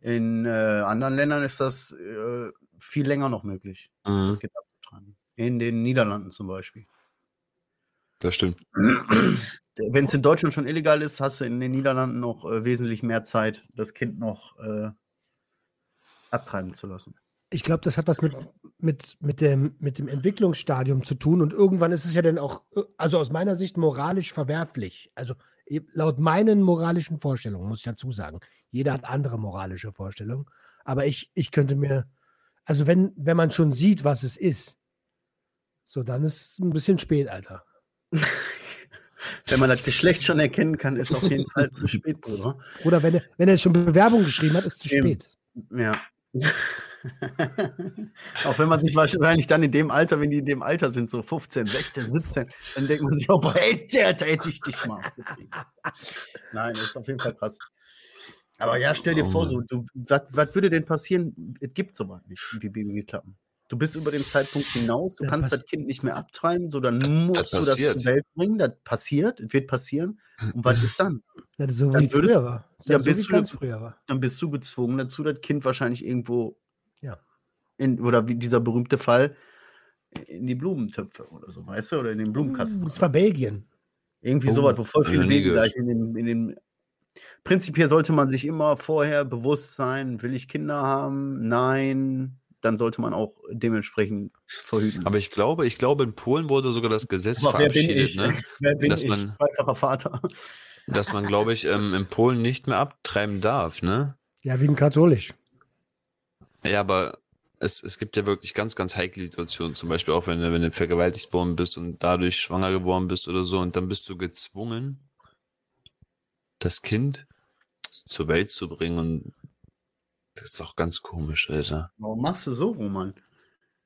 In äh, anderen Ländern ist das äh, viel länger noch möglich, Mhm, das Kind abzutreiben. In den Niederlanden zum Beispiel. das stimmt. Wenn es in Deutschland schon illegal ist, hast du in den Niederlanden noch äh, wesentlich mehr Zeit, das Kind noch äh, abtreiben zu lassen. Ich glaube, das hat was mit, mit, mit, dem, mit dem Entwicklungsstadium zu tun und irgendwann ist es ja dann auch, äh, also aus meiner Sicht moralisch verwerflich. Also eh, laut meinen moralischen Vorstellungen, muss ich dazu sagen. Jeder hat andere moralische Vorstellungen. Aber ich, ich könnte mir, also wenn, wenn man schon sieht, was es ist, so dann ist es ein bisschen spät, Alter. Wenn man das Geschlecht schon erkennen kann, ist auf jeden Fall zu spät, Bruder. Oder wenn er, wenn er schon Bewerbung geschrieben hat, ist es zu Eben. spät. Ja. auch wenn man sich wahrscheinlich dann in dem Alter, wenn die in dem Alter sind, so 15, 16, 17, dann denkt man sich auch, boah, ey, der, da hätte ich dich mal. Nein, das ist auf jeden Fall krass. Aber ja, stell dir Oh vor, so, du, was, was würde denn passieren? Es gibt sowas nicht, wie Babyklappen. Du bist über den Zeitpunkt hinaus, du Ja, kannst das Kind nicht mehr abtreiben, so dann musst du das zur Welt bringen, das passiert, es wird passieren. Und was ist dann? Ja, das ist so Dann wie es würdest- früher war. Das ist ja, so bist wie du- ganz früher war. dann bist du gezwungen dazu, das Kind wahrscheinlich irgendwo. In, oder wie dieser berühmte Fall in die Blumentöpfe oder so, weißt du, oder in den Blumenkasten. Das war Belgien. Irgendwie Oh, sowas, wo voll viele gehört. gleich in den, in den Prinzipiell sollte man sich immer vorher bewusst sein, will ich Kinder haben? Nein. Dann sollte man auch dementsprechend verhüten. Aber ich glaube, ich glaube, in Polen wurde sogar das Gesetz Aber wer bin verabschiedet, ich? ne? Wer bin Dass ich? man- Zweifacher Vater. dass man, glaube ich, ähm, in Polen nicht mehr abtreiben darf, ne? Ja, wie ein Katholisch. Ja, aber es, es gibt ja wirklich ganz, ganz heikle Situationen, zum Beispiel auch wenn du, wenn du vergewaltigt worden bist und dadurch schwanger geworden bist oder so, und dann bist du gezwungen, das Kind zur Welt zu bringen und das ist doch ganz komisch, Alter. Warum machst du so, Roman?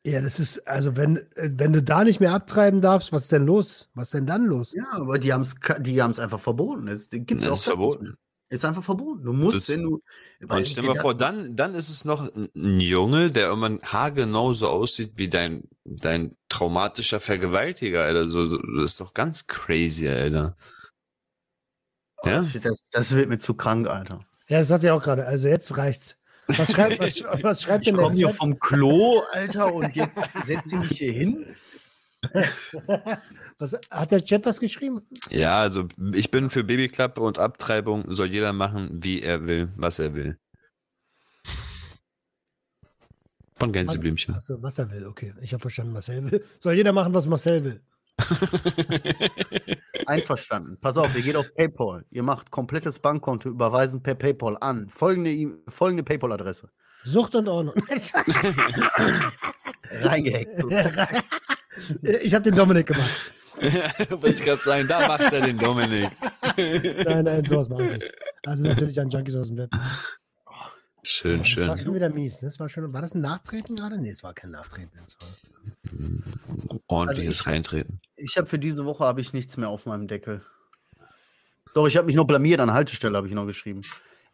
Ja, das ist, also wenn, wenn du da nicht mehr abtreiben darfst, was ist denn los? Was ist denn dann los? Ja, aber die haben es die haben's einfach verboten. Es gibt's Das auch ist verboten. Ist einfach verboten. Du musst, Das- wenn du. Und stell dir vor, dann, dann ist es noch ein- Junge, der irgendwann haargenau so aussieht wie dein, dein traumatischer Vergewaltiger, Alter. So, so, das ist doch ganz crazy, Alter. Ja? Das, das wird mir zu krank, Alter. Ja, das sagt er auch gerade. Also jetzt reicht's. Was schreibt, was, was schreibt Ich denn der komme hier vom Klo, Alter, und jetzt setze ich mich hier hin. Was, hat der Chat was geschrieben? Ja, also ich bin für Babyklappe und Abtreibung soll jeder machen, wie er will, was er will. Von Gänseblümchen. Achso, was er will, okay. Ich habe verstanden, was er will. Soll jeder machen, was Marcel will. Einverstanden. Pass auf, ihr geht auf PayPal. Ihr macht komplettes Bankkonto überweisen per PayPal an. Folgende, folgende PayPal-Adresse. Sucht und Ordnung. Reingehackt. So. ich habe den Dominik gemacht. Wollte ich gerade sagen, da macht er den Dominik. Nein, nein, sowas mache ich nicht. Also natürlich an Junkies aus dem Web. Schön, Das war schön. schon wieder mies. Das war, schon, war das ein Nachtreten gerade? Nee, es war kein Nachtreten. Das war, Ordentliches Reintreten. Ich habe für diese Woche habe ich nichts mehr auf meinem Deckel. Doch, ich habe mich noch blamiert an Haltestelle, habe ich noch geschrieben.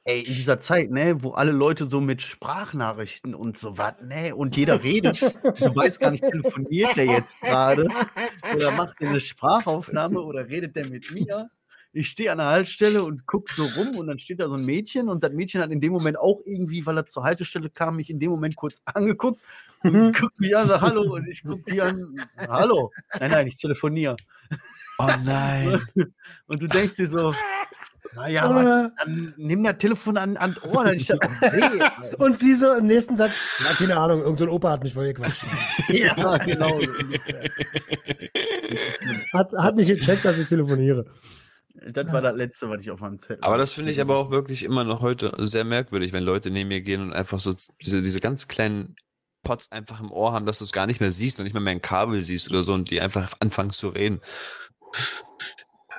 Ey, in dieser Zeit, ne, wo alle Leute so mit Sprachnachrichten und so was, ne, und jeder redet, du weißt gar nicht, telefoniert der jetzt gerade oder macht der eine Sprachaufnahme oder redet der mit mir? Ich stehe an der Haltestelle und guck so rum und dann steht da so ein Mädchen und das Mädchen hat in dem Moment auch irgendwie, weil er zur Haltestelle kam, mich in dem Moment kurz angeguckt und guckt mich an, sagt Hallo und ich guck die an, Hallo. Nein, nein, ich telefoniere. Oh nein. Und du denkst dir so, naja, aber Äh, dann nimm das Telefon an, an das Ohr, dann ich das auch sehe. und sie so im nächsten Satz, ja, keine Ahnung, irgendein Opa hat mich voll gequatscht. ja, genau. Hat, hat nicht gecheckt, dass ich telefoniere. Das war das Letzte, was ich auf meinem Zettel Aber das finde ich aber auch wirklich immer noch heute sehr merkwürdig, wenn Leute neben mir gehen und einfach so diese, diese ganz kleinen Pots einfach im Ohr haben, dass du es gar nicht mehr siehst und nicht mehr, mehr ein Kabel siehst oder so und die einfach anfangen zu reden.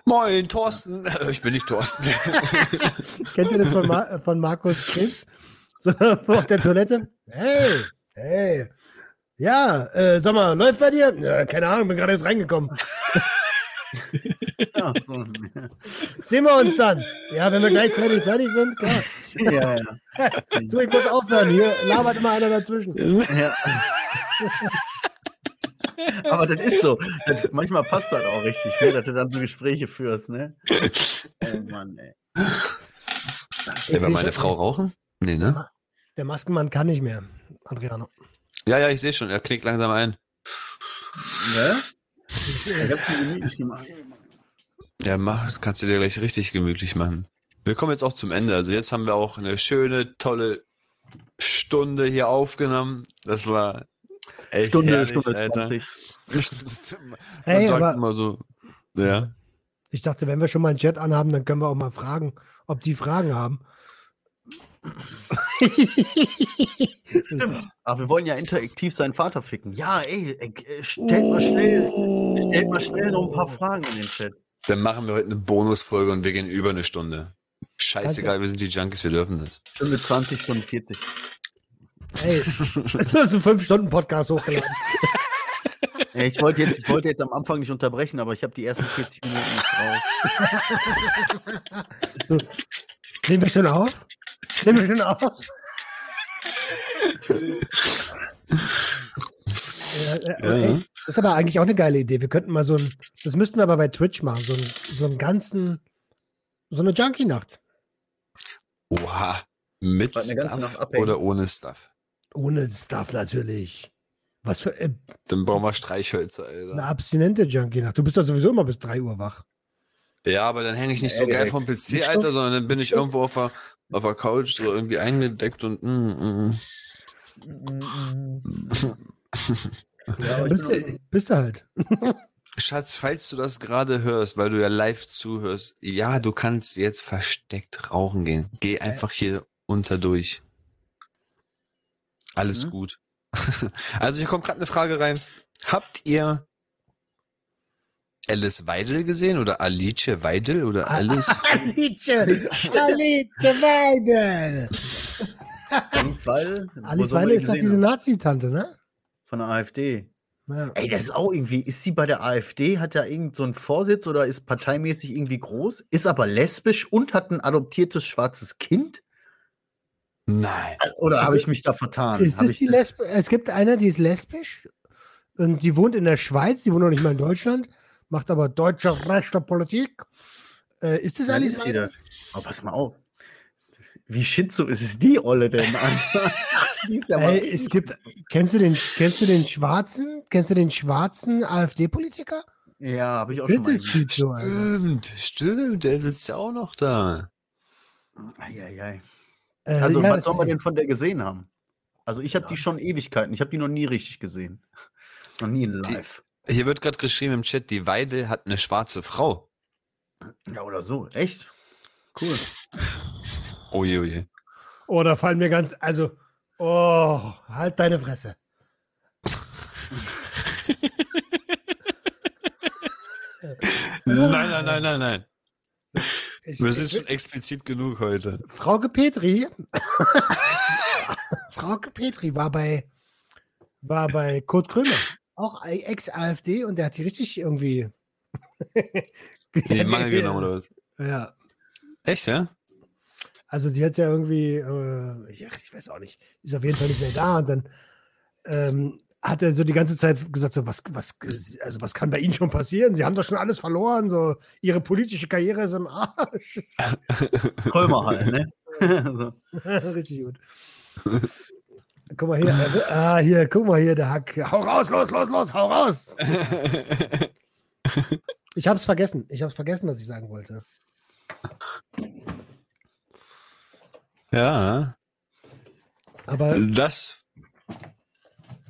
Moin, Thorsten. Äh, Ich bin nicht Thorsten. Kennt ihr das von, Ma äh, von Markus Krebs? So, auf der Toilette? Hey, hey. Ja, äh, sag mal, läuft bei dir? Ja, keine Ahnung, bin gerade erst reingekommen. Ja, so. Sehen wir uns dann. Ja, wenn wir gleichzeitig fertig sind, klar. ja, ja. Du, ich muss aufhören. Hier labert immer einer dazwischen. ja. Aber das ist so. Das, manchmal passt das auch richtig, ne, dass du dann so Gespräche führst, ne? Oh Mann, ey. Ja, war meine Frau rauchen? Nee, ne? Der Maskenmann kann nicht mehr, Adriano. Ja, ja, ich sehe schon. Er knickt langsam ein. Ne? Ich hab's mir gemütlich gemacht. Ja, mach, kannst du dir gleich richtig gemütlich machen. Wir kommen jetzt auch zum Ende. Also jetzt haben wir auch eine schöne, tolle Stunde hier aufgenommen. Das war echt Stunde, herrlich, Stunde Alter. 20. Man Hey, sagt aber- immer so, ja. Ich dachte, wenn wir schon mal einen Chat anhaben, dann können wir auch mal fragen, ob die Fragen haben. Stimmt. Aber wir wollen ja interaktiv seinen Vater ficken. Ja, ey, ey, äh, stellt mal schnell, stellt mal schnell noch ein paar Fragen in den Chat. Dann machen wir heute eine Bonusfolge und wir gehen über eine Stunde. Scheißegal, wir sind die Junkies, wir dürfen das. Stunde 20, Stunde 40. Ey, es ist ein 5-Stunden-Podcast hochgeladen. Ich wollte jetzt, ich wollte jetzt am Anfang nicht unterbrechen, aber ich habe die ersten 40 Minuten nicht drauf. So. Nehmen wir schon auf? Nehmen wir schon auf? Ja, ja. Das ist aber eigentlich auch eine geile Idee. Wir könnten mal so ein, das müssten wir aber bei Twitch machen, so, ein, so einen ganzen, so eine Junkie-Nacht. Oha. Mit Stuff oder ohne Stuff? Ohne Stuff natürlich. Was für äh, Dann brauchen wir Streichhölzer, Alter. eine abstinente Junkie-Nacht. Du bist doch sowieso immer bis 3 Uhr wach. Ja, aber dann hänge ich nicht Ja, so geil vom PC, Nicht Alter, Stoff? sondern dann bin ich Nicht irgendwo auf der, auf der Couch so irgendwie eingedeckt und mm, mm. Ja, Bist, du, bist du halt. Schatz, falls du das gerade hörst, weil du ja live zuhörst, ja, du kannst jetzt versteckt rauchen gehen. Geh einfach hier unter durch. Alles Mhm. gut. Also hier kommt gerade eine Frage rein. Habt ihr Alice Weidel gesehen oder Alice Weidel oder Alice? Alice, Alice Weidel. Alice Weidel. Alice Weidel ist doch diese? Nazi-Tante, ne? Von der AfD. Ja. Ey, das ist auch irgendwie, ist sie bei der AfD, hat ja irgend so einen Vorsitz oder ist parteimäßig irgendwie groß, ist aber lesbisch und hat ein adoptiertes schwarzes Kind? Nein. Oder habe Also, ich mich da vertan? Ist ich die Lesbe? Es gibt eine, die ist lesbisch und die wohnt in der Schweiz, die wohnt noch nicht mal in Deutschland, macht aber deutsche rechte Politik. Äh, ist das Nein, Alice das. Aber pass mal auf. Wie schizo ist es die Olle denn? Ey, es gibt, kennst du den, kennst du den schwarzen, kennst du den schwarzen AfD-Politiker? ja, habe ich auch schon Das mal ist schizo. Stimmt, stimmt, der sitzt ja auch noch da. Eieiei. Äh, Also, ja, was soll man denn von der gesehen haben? Also, ich habe die schon Ewigkeiten. Ich habe die noch nie richtig gesehen. Noch nie in Die- live. Hier wird gerade geschrieben im Chat, die Weidel hat eine schwarze Frau. Ja, oder so. Echt? Cool. Oje, oje. Oh, da fallen mir ganz, also, oh, halt deine Fresse. Nein, nein, nein, nein, nein. Ich, Wir sind ich, schon explizit genug heute. Frauke Petri, Frauke Petri war bei, war bei Kurt Krömer, auch Ex-AfD und der hat die richtig irgendwie. Den Mangel genommen oder was? Ja, Echt, ja? also die hat ja irgendwie, äh, ich, ich weiß auch nicht, ist auf jeden Fall nicht mehr da und dann ähm, hat er so die ganze Zeit gesagt, so was, was, also was kann bei Ihnen schon passieren? Sie haben doch schon alles verloren, so Ihre politische Karriere ist im Arsch. Krömer halt, ne? so. Richtig gut. Guck mal hier, äh, ah, hier, guck mal hier, der Hack. Hau raus, los, los, los, hau raus. Ich hab's vergessen. Ich hab's vergessen, was ich sagen wollte. ja, Aber das.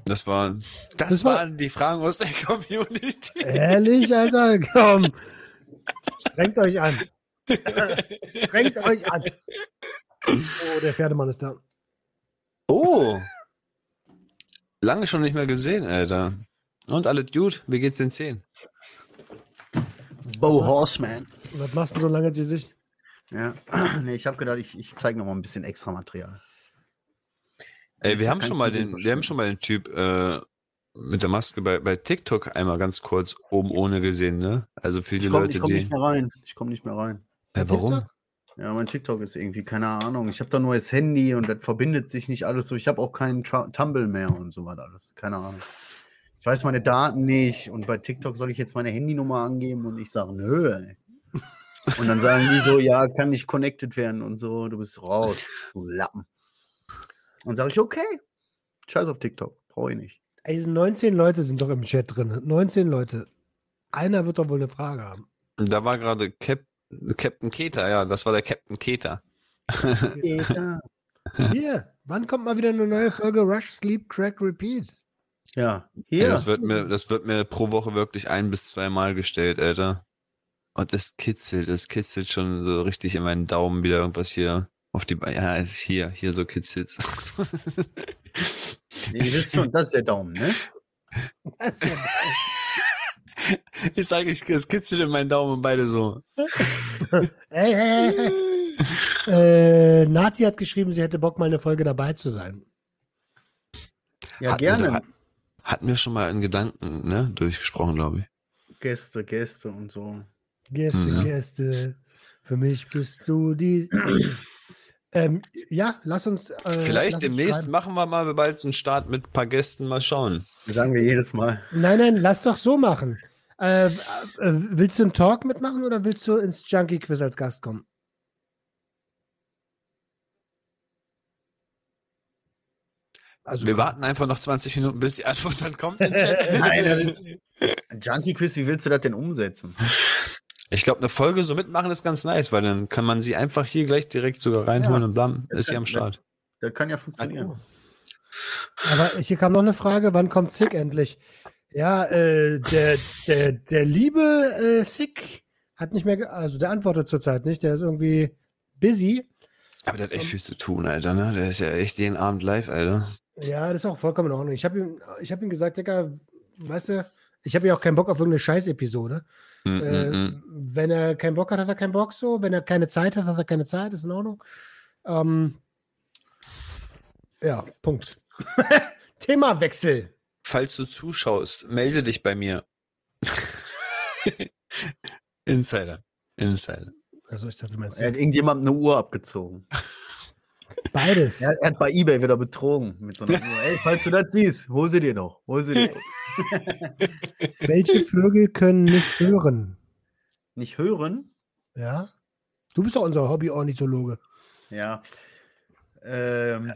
Das war. Das, Das war- waren die Fragen aus der Community. ehrlich, Alter, komm. Strengt euch an. Strengt euch an. Oh, der Pferdemann ist da. Oh. Lange schon nicht mehr gesehen, Alter. Und alles gut? Wie geht's den Zehen? Bo Horseman. Was machst du so lange Gesicht? Ja. Nee, ich habe gedacht, ich, ich zeige noch mal ein bisschen extra Material. Ey, ist wir haben schon mal den, wir haben schon mal den Typ äh, mit der Maske bei, bei TikTok einmal ganz kurz oben ohne gesehen, ne? Also für die Ich komme Leute, komm die. nicht mehr rein. Ich komme nicht mehr rein. Äh, warum? TikTok? Ja, mein TikTok ist irgendwie, keine Ahnung. Ich habe da nur das Handy und das verbindet sich nicht alles so. Ich habe auch keinen Tra Tumble mehr und so was alles. Keine Ahnung. Ich weiß meine Daten nicht und bei TikTok soll ich jetzt meine Handynummer angeben und ich sage, nö, ey. Und dann sagen die so, ja, kann nicht connected werden und so, du bist raus, du Lappen. Und sage ich, okay, scheiß auf TikTok, brauche ich nicht. Ey, 19 Leute sind doch im Chat drin. 19 Leute. Einer wird doch wohl eine Frage haben. Da war gerade Cap Captain Keter, ja, das war der Captain Keter. Ja, Hier, wann kommt mal wieder eine neue Folge Rush, Sleep, Crack, Repeat? ja. Ja. hier. das wird mir, das wird mir pro Woche wirklich ein bis zwei Mal gestellt, Alter. Und das kitzelt, das kitzelt schon so richtig in meinen Daumen wieder irgendwas hier auf die Beine. Ja, es ist hier, hier so kitzelt. Nee, ihr wisst schon, das ist der Daumen, ne? Das ist ja Ich sage, ich, es kitzelt in meinen Daumen und beide so. Hey, hey, hey. Äh, Nati hat geschrieben, sie hätte Bock, mal eine Folge dabei zu sein. Ja, Hatten gerne. Wir, hat- hatten wir schon mal in Gedanken, ne, durchgesprochen, glaube ich. Gäste, Gäste und so. Gäste, Mhm. Gäste, für mich bist du die. ähm, ja, lass uns. Äh, lass Vielleicht uns demnächst schreiben. machen wir mal bald einen Start mit ein paar Gästen, mal schauen. Das sagen wir jedes Mal. Nein, nein, lass doch so machen. Äh, äh, willst du einen Talk mitmachen oder willst du ins Junkie Quiz als Gast kommen? Also, Wir warten einfach noch 20 Minuten, bis die Antwort dann kommt. im Chat. Nein, Junkie Quiz, wie willst du das denn umsetzen? Ich glaube, eine Folge so mitmachen ist ganz nice, weil dann kann man sie einfach hier gleich direkt sogar reinholen Ja. und blam, Das ist sie am Start. Das kann ja funktionieren. Aber hier kam noch eine Frage, wann kommt Sick endlich? Ja, äh, der, der, der liebe äh, Sick hat nicht mehr, ge also der antwortet zurzeit nicht, der ist irgendwie busy. Aber der hat echt viel zu tun, Alter, ne? Der ist ja echt jeden Abend live, Alter. Ja, das ist auch vollkommen in Ordnung. Ich habe ihm, ich hab ihm gesagt, Digga, weißt du, ich habe ja auch keinen Bock auf irgendeine Scheiß-Episode. Mm, Äh, mm, mm. wenn er keinen Bock hat, hat er keinen Bock so. Wenn er keine Zeit hat, hat er keine Zeit, ist in Ordnung. Ähm, ja, Punkt. Themawechsel. Falls du zuschaust, melde dich bei mir. Insider. Insider. Also ich dachte, du meinst Er hat irgendjemandem eine Uhr abgezogen. Beides. Er, er hat bei Ebay wieder betrogen mit so einer Uhr. Ey, falls du das siehst, hol sie dir noch. Hol sie dir noch. Welche Vögel können nicht hören? Nicht hören? Ja? Du bist doch unser Hobby-Ornithologe. Ja. Ähm,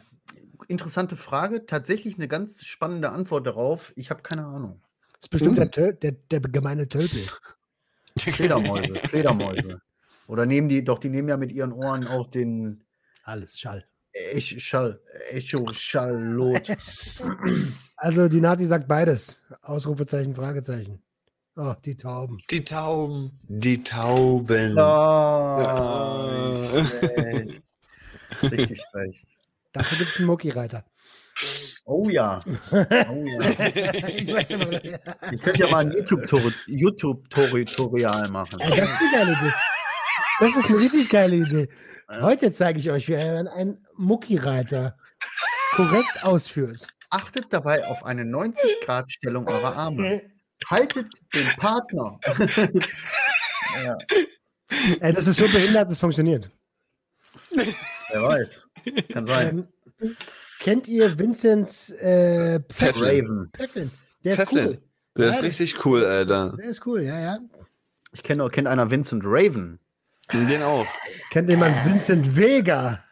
interessante Frage. Tatsächlich eine ganz spannende Antwort darauf. Ich habe keine Ahnung. Das ist bestimmt der, Töl der, der gemeine Tölpel. Fledermäuse, Fledermäuse. Oder nehmen die, doch, die nehmen ja mit ihren Ohren auch den Alles Schall. Ech- Schall, Echo, Schallot. Also die Nati sagt beides. Ausrufezeichen, Fragezeichen. Oh, die Tauben. Die Tauben. Die Tauben. Ah, schlecht. Richtig schlecht. Dafür gibt es einen Mucki-Reiter. Oh ja. Oh ja. ich weiß immer, ja. Ich könnte ja mal ein YouTube-Tutorial machen. Ey, das ist eine geile Idee. Das ist eine richtig geile Idee. Heute zeige ich euch, wie man einen Mucki-Reiter korrekt ausführt. Achtet dabei auf eine 90-Grad-Stellung eurer Arme. Haltet den Partner. ja, Ey, das ist so behindert, das funktioniert. wer weiß. Kann sein. Ähm, kennt ihr Vincent äh, Pfefflin? Raven. Pfefflin? Der ist Pfefflin. cool. Der ist Ja, richtig cool, Alter. Der ist cool, ja, ja. Ich kenne kennt einer Vincent Raven. Den auch. Kennt jemand Vincent Vega?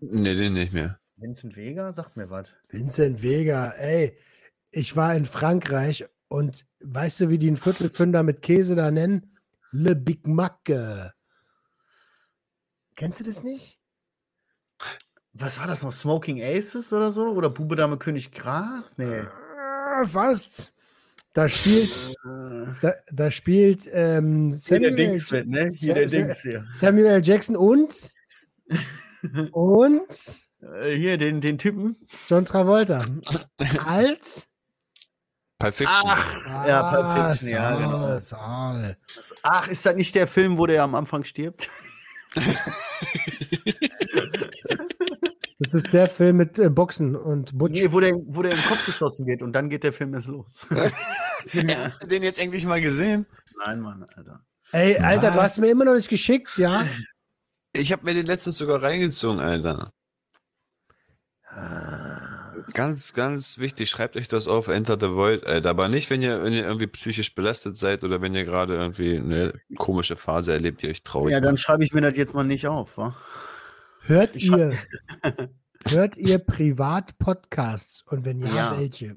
Nee, den nicht mehr. Vincent Vega? Sagt mir was. Vincent Vega, ey. Ich war in Frankreich und weißt du, wie die einen Viertelfünder mit Käse da nennen? Le Big Mac. Kennst du das nicht? Was war das noch? Smoking Aces oder so? Oder Bube Dame König Gras? Nee. Fast. Da spielt, da, da spielt ähm, Samuel, L. mit, ne? Hier der Dings hier. Samuel. Jackson und und Äh, hier, den, den Typen. John Travolta als Pulp Fiction. Ja, Pulp Fiction, ja, Saul, genau. Saul. Ach, ist das nicht der Film, wo der am Anfang stirbt? Das ist der Film mit äh, Boxen und Butch. Nee, wo der, wo der im Kopf geschossen wird und dann geht der Film erst los. Ja, den jetzt endlich mal gesehen. Nein, Mann, Alter. Ey, Alter, du hast mir immer noch nicht geschickt, ja? Ich habe mir den letztens sogar reingezogen, Alter. Ganz, ganz wichtig, schreibt euch das auf Enter the Void, Alter. Aber nicht, wenn ihr, wenn ihr irgendwie psychisch belastet seid oder wenn ihr gerade irgendwie eine komische Phase erlebt, die euch traurig Ja, dann macht. schreibe ich mir das jetzt mal nicht auf, wa? Hört ihr, hört ihr Privat-Podcasts? Und wenn ja, Ja. welche?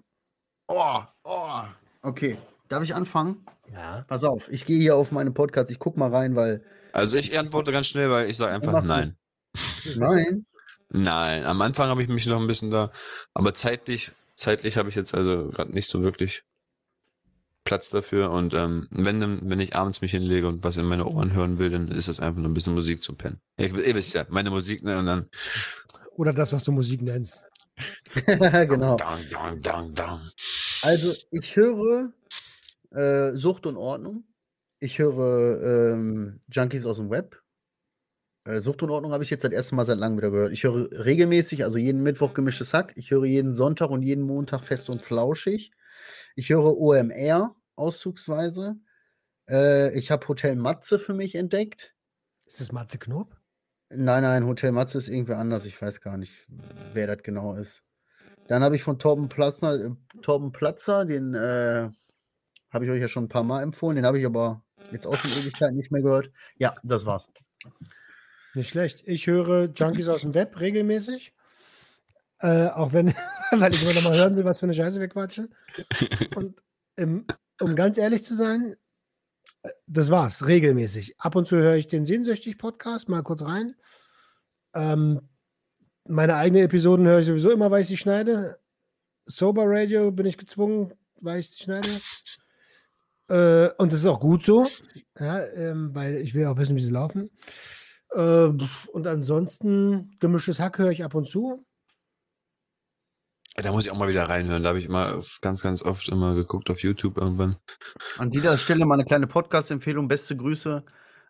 Oh, oh. Okay, darf ich anfangen? Ja. Pass auf, ich gehe hier auf meinen Podcast, ich guck mal rein, weil. Also ich antworte ganz schnell, weil ich sage einfach du. nein. Nein. Nein, am Anfang habe ich mich noch ein bisschen da, aber zeitlich, zeitlich habe ich jetzt also gerade nicht so wirklich Platz dafür und ähm, wenn wenn ich abends mich hinlege und was in meine Ohren hören will, dann ist das einfach nur ein bisschen Musik zum Pennen. Ich, ihr wisst ja, meine Musik, ne, und dann Oder das, was du Musik nennst. genau. dang, dang, dang, dang. Also, ich höre äh, Sucht und Ordnung. Ich höre ähm, Junkies aus dem Web. Äh, Sucht und Ordnung habe ich jetzt das erste Mal seit langem wieder gehört. Ich höre regelmäßig, also jeden Mittwoch gemischtes Hack. Ich höre jeden Sonntag und jeden Montag fest und flauschig. Ich höre OMR auszugsweise. Äh, ich habe Hotel Matze für mich entdeckt. Ist das Matze Knob? Nein, nein, Hotel Matze ist irgendwie anders. Ich weiß gar nicht, wer das genau ist. Dann habe ich von Torben Platzer, äh, Torben Platzer den äh, habe ich euch ja schon ein paar Mal empfohlen. Den habe ich aber jetzt auch schon Ewigkeit nicht mehr gehört. Ja, das war's. Nicht schlecht. Ich höre Junkies aus dem Web regelmäßig. Äh, auch wenn, weil ich immer noch mal hören will, was für eine Scheiße wir quatschen. Und im, um ganz ehrlich zu sein, äh, das war's, regelmäßig. Ab und zu höre ich den Sehnsüchtig-Podcast, mal kurz rein. Ähm, meine eigenen Episoden höre ich sowieso immer, weil ich sie schneide. Sober Radio bin ich gezwungen, weil ich sie schneide. Äh, und das ist auch gut so, ja, ähm, weil ich will auch wissen, wie sie laufen. Äh, und ansonsten, gemischtes Hack höre ich ab und zu. Da muss ich auch mal wieder reinhören. Da habe ich immer ganz, ganz oft immer geguckt auf YouTube irgendwann. An dieser Stelle mal eine kleine Podcast-Empfehlung. Beste Grüße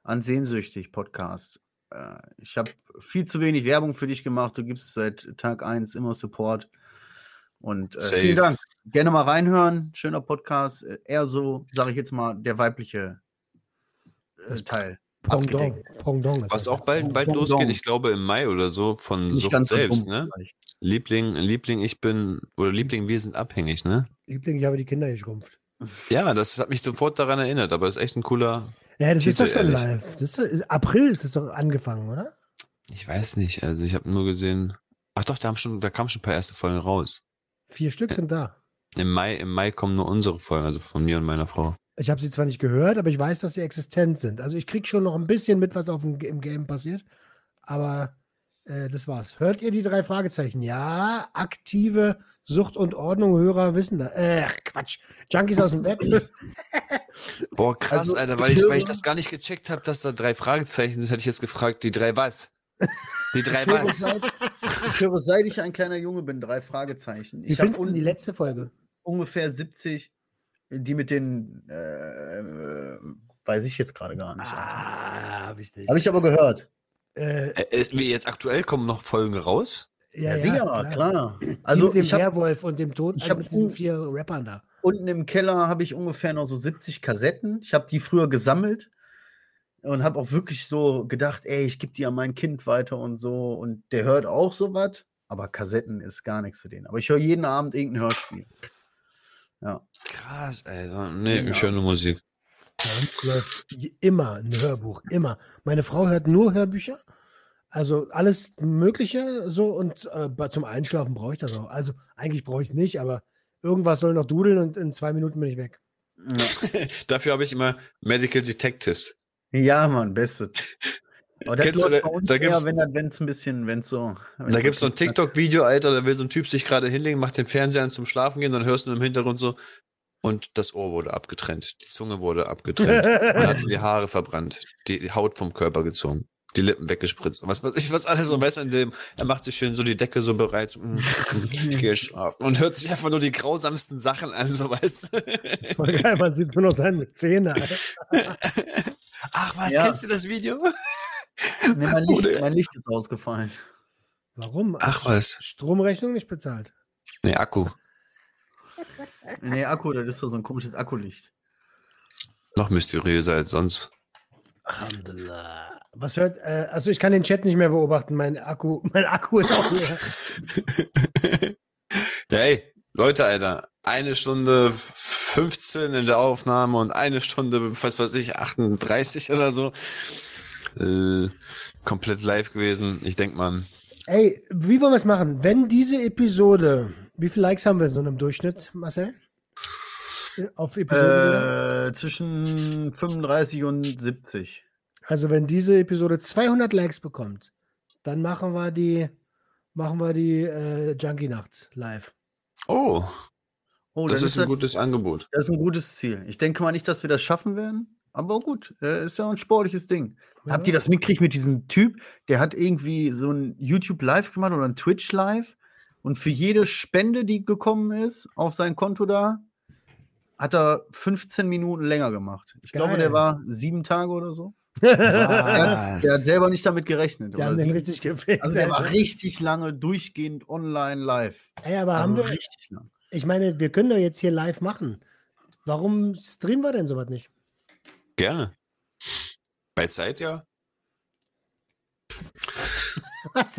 an Sehnsüchtig Podcast. Äh, ich habe viel zu wenig Werbung für dich gemacht. Du gibst seit Tag 1 immer Support. Und äh, vielen. Dank. Gerne mal reinhören. Schöner Podcast. Äh, Eher so, sage ich jetzt mal, der weibliche äh, Teil. Pendant. Pendant ist Was auch bald, bald Pendant. losgeht, ich glaube im Mai oder so, von Nicht Sucht ganz so selbst, ne? vielleicht. Liebling, Liebling, ich bin, oder Liebling, wir sind abhängig, ne? Liebling, ich habe die Kinder geschrumpft. Ja, das hat mich sofort daran erinnert, aber ist echt ein cooler, Ja, das ist Titel, doch schon ehrlich. live. Das ist, ist, April ist es doch angefangen, oder? ich weiß nicht, also ich habe nur gesehen, ach doch, da haben schon, da kamen schon ein paar erste Folgen raus. Vier Stück sind da. Im Mai, im Mai kommen nur unsere Folgen, also von mir und meiner Frau. Ich habe sie zwar nicht gehört, aber ich weiß, dass sie existent sind. Also ich kriege schon noch ein bisschen mit, was auf dem, im Game passiert. Aber äh, das war's. Hört ihr die drei Fragezeichen? Ja, aktive Sucht und Ordnung, Hörer wissen da. Äh, Quatsch. Junkies aus dem Web. Boah, krass, Also, Alter, weil ich, weil ich das gar nicht gecheckt habe, dass da drei Fragezeichen sind, hätte ich jetzt gefragt, die drei was? Die drei was? seit, ich höre, seit ich ein kleiner Junge bin, drei Fragezeichen. Wie Ich habe findest du die letzte Folge? ungefähr 70, die mit den, äh, äh, weiß ich jetzt gerade gar nicht. Ah, hab ich. Habe ich aber gehört. Äh, Äh, ist, wie jetzt aktuell kommen noch Folgen raus? ja, Ja, sicher, klar. Die Also mit dem ich habe Werwolf und dem Tod, ich also mit diesen vier Rappern da. unten im Keller habe ich ungefähr noch so 70 Kassetten. Ich habe die früher gesammelt und habe auch wirklich so gedacht, ey, ich gebe die an mein Kind weiter und so. Und der hört auch sowas, aber Kassetten ist gar nichts für den. Aber ich höre jeden Abend irgendein Hörspiel. Ja. Krass, Alter. Nee, Genau. schöne Musik. Bei uns läuft immer ein Hörbuch, immer. Meine Frau hört nur Hörbücher, also alles Mögliche so und äh, zum Einschlafen brauche ich das auch. Also eigentlich brauche ich es nicht, aber irgendwas soll noch dudeln und in zwei Minuten bin ich weg. Ja, Dafür habe ich immer Medical Detectives. ja Mann, bestes. Aber das Kennst du, läuft bei uns da eher, wenn es ein bisschen, wenn es so. wenn's Da gibt's so ein. TikTok-Video, Alter, da will so ein Typ sich gerade hinlegen, macht den Fernseher an zum Schlafen gehen, dann hörst du im Hintergrund so, und das Ohr wurde abgetrennt, die Zunge wurde abgetrennt, man hatte die Haare verbrannt, die, Haut vom Körper gezogen, die Lippen weggespritzt, und was weiß ich, was alles so, weißt du, in dem, er macht sich schön so die Decke so bereit, so, mm, ich gehe schlafen, und hört sich einfach nur die grausamsten Sachen an, so, weißt du. Voll geil, man sieht nur noch seine Zähne. Alter. Ach was, Ja. kennst du das Video? Nee, mein, Licht, mein Licht ist ausgefallen. Warum? Ach was. Stromrechnung nicht bezahlt. Nee, Akku. Nee, Akku, das ist doch so ein komisches Akkulicht. Noch mysteriöser als sonst. Alhamdulillah. Was hört, äh, also ich kann den Chat nicht mehr beobachten. Mein Akku, mein Akku ist auch leer. Ja, ey, Leute, Alter, eine Stunde 15 in der Aufnahme und eine Stunde, was weiß ich, 38 oder so. Äh, komplett live gewesen. Ich denk mal, Ey, wie wollen wir es machen? Wenn diese Episode, wie viele Likes haben wir so im Durchschnitt, Marcel? Auf Episode? Äh, zwischen 35 und 70. Also wenn diese Episode 200 Likes bekommt, dann machen wir die, machen wir die äh, Junkie Nachts live. oh, Oh, das dann ist ein gutes Angebot. Das ist ein gutes Ziel. Ich denke mal nicht, dass wir das schaffen werden, aber gut, äh, ist ja ein sportliches Ding. Ja. Habt ihr das mitgekriegt mit diesem Typ, der hat irgendwie so ein YouTube Live gemacht oder ein Twitch Live und für jede Spende, die gekommen ist auf sein Konto da, hat er 15 Minuten länger gemacht. Ich glaube, Geil. der war sieben Tage oder so. Der, Was? der hat selber nicht damit gerechnet. Die oder haben den richtig gefickt. also der war richtig lange durchgehend online live. Ey, aber Also haben wir, richtig lang. ich meine, wir können doch jetzt hier live machen. Warum streamen wir denn sowas nicht? Gerne. Bei Zeit ja. Was,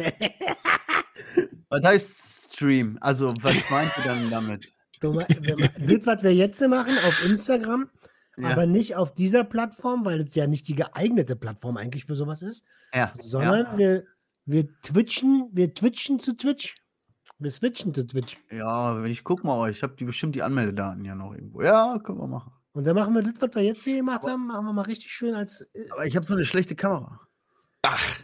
heißt Stream? Also, was meint ihr dann damit? Du, das, was wir jetzt machen auf Instagram, Ja. aber nicht auf dieser Plattform, weil es ja nicht die geeignete Plattform eigentlich für sowas ist, ja, sondern ja. wir, wir twitchen, wir twitchen zu Twitch. Wir switchen zu Twitch. ja, wenn ich guck mal, ich habe die bestimmt die Anmeldedaten ja noch irgendwo. Ja, können wir machen. Und dann machen wir das, was wir jetzt hier gemacht haben, machen wir mal richtig schön als. äh, Aber ich habe so eine schlechte Kamera. Ach,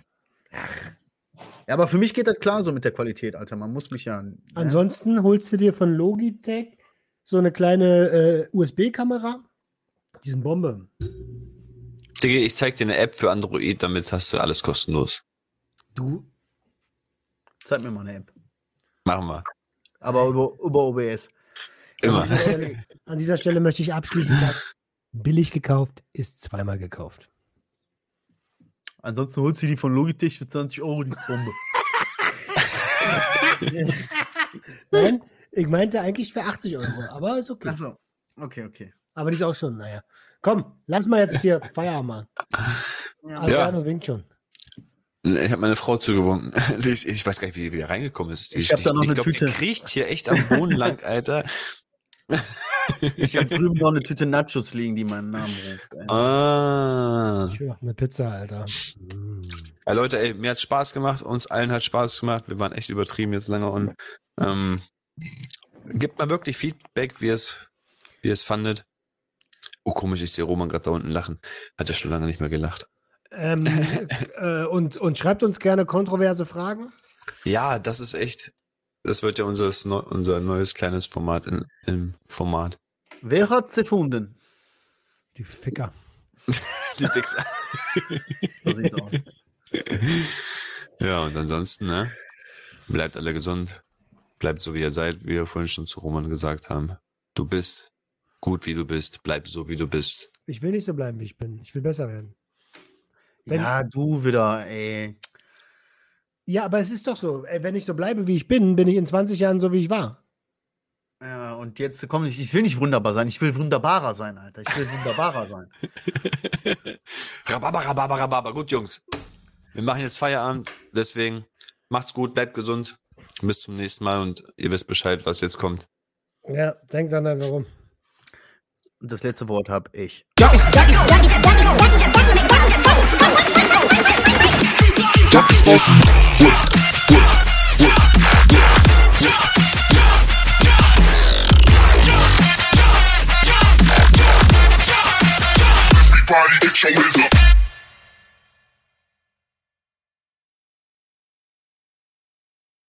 Ja, aber für mich geht das klar so mit der Qualität, Alter. Man muss mich ja. ne? Ansonsten holst du dir von Logitech so eine kleine äh, USB-Kamera. Diesen Bombe. Digga, ich zeig dir eine App für Android, damit hast du alles kostenlos. Du, Zeig mir mal eine App. Machen wir. Aber über, über OBS. Immer. An dieser, Stelle, an dieser Stelle möchte ich abschließend sagen, billig gekauft ist zweimal gekauft. Ansonsten holst du die von Logitech für 20 Euro die Bombe. Nein, ich meinte eigentlich für 80 Euro, aber ist okay. Achso. Okay, okay. Aber die ist auch schon, naja. Komm, lass mal jetzt hier Feierabend machen. Adriano winkt schon. Ich habe meine Frau zugewunken. Ist, ich weiß gar nicht, wie die wieder reingekommen ist. Die, Ich hab da noch ich eine glaub, die kriecht hier echt am Boden lang, Alter. Ich habe drüben noch eine Tüte Nachos liegen, die meinen Namen ruft. Ah. Ich will noch eine Pizza, Alter. Ja, Leute, ey, mir hat Spaß gemacht, uns allen hat Spaß gemacht. Wir waren echt übertrieben jetzt lange und ähm, gebt mal wirklich Feedback, wie es, wie es fandet. Oh, komisch, ich sehe Roman gerade da unten lachen. Hat er schon lange nicht mehr gelacht. Ähm, äh, und, und schreibt uns gerne kontroverse Fragen. Ja, das ist echt. Das wird ja unser, unser neues kleines Format in, im Format. Wer hat sie gefunden? Die Ficker. Die Wichser. So sieht's aus. Ja, und ansonsten, ne? Bleibt alle gesund. Bleibt so, wie ihr seid, wie wir vorhin schon zu Roman gesagt haben. Du bist gut, wie du bist. Bleib so, wie du bist. Ich will nicht so bleiben, wie ich bin. Ich will besser werden. Wenn- Ja, du wieder, ey. Ja, aber es ist doch so. Wenn ich so bleibe, wie ich bin, bin ich in 20 Jahren so, wie ich war. Ja, und jetzt komm ich, ich will nicht wunderbar sein, ich will wunderbarer sein, Alter. Ich will wunderbarer sein. Rhabarber, Rhabarber, Rhabarber. Gut, Jungs. Wir machen jetzt Feierabend. Deswegen macht's gut, bleibt gesund. Bis zum nächsten Mal und ihr wisst Bescheid, was jetzt kommt. Ja, denkt dann einfach rum. Und das letzte Wort hab ich. responsible. What, what, Everybody get your.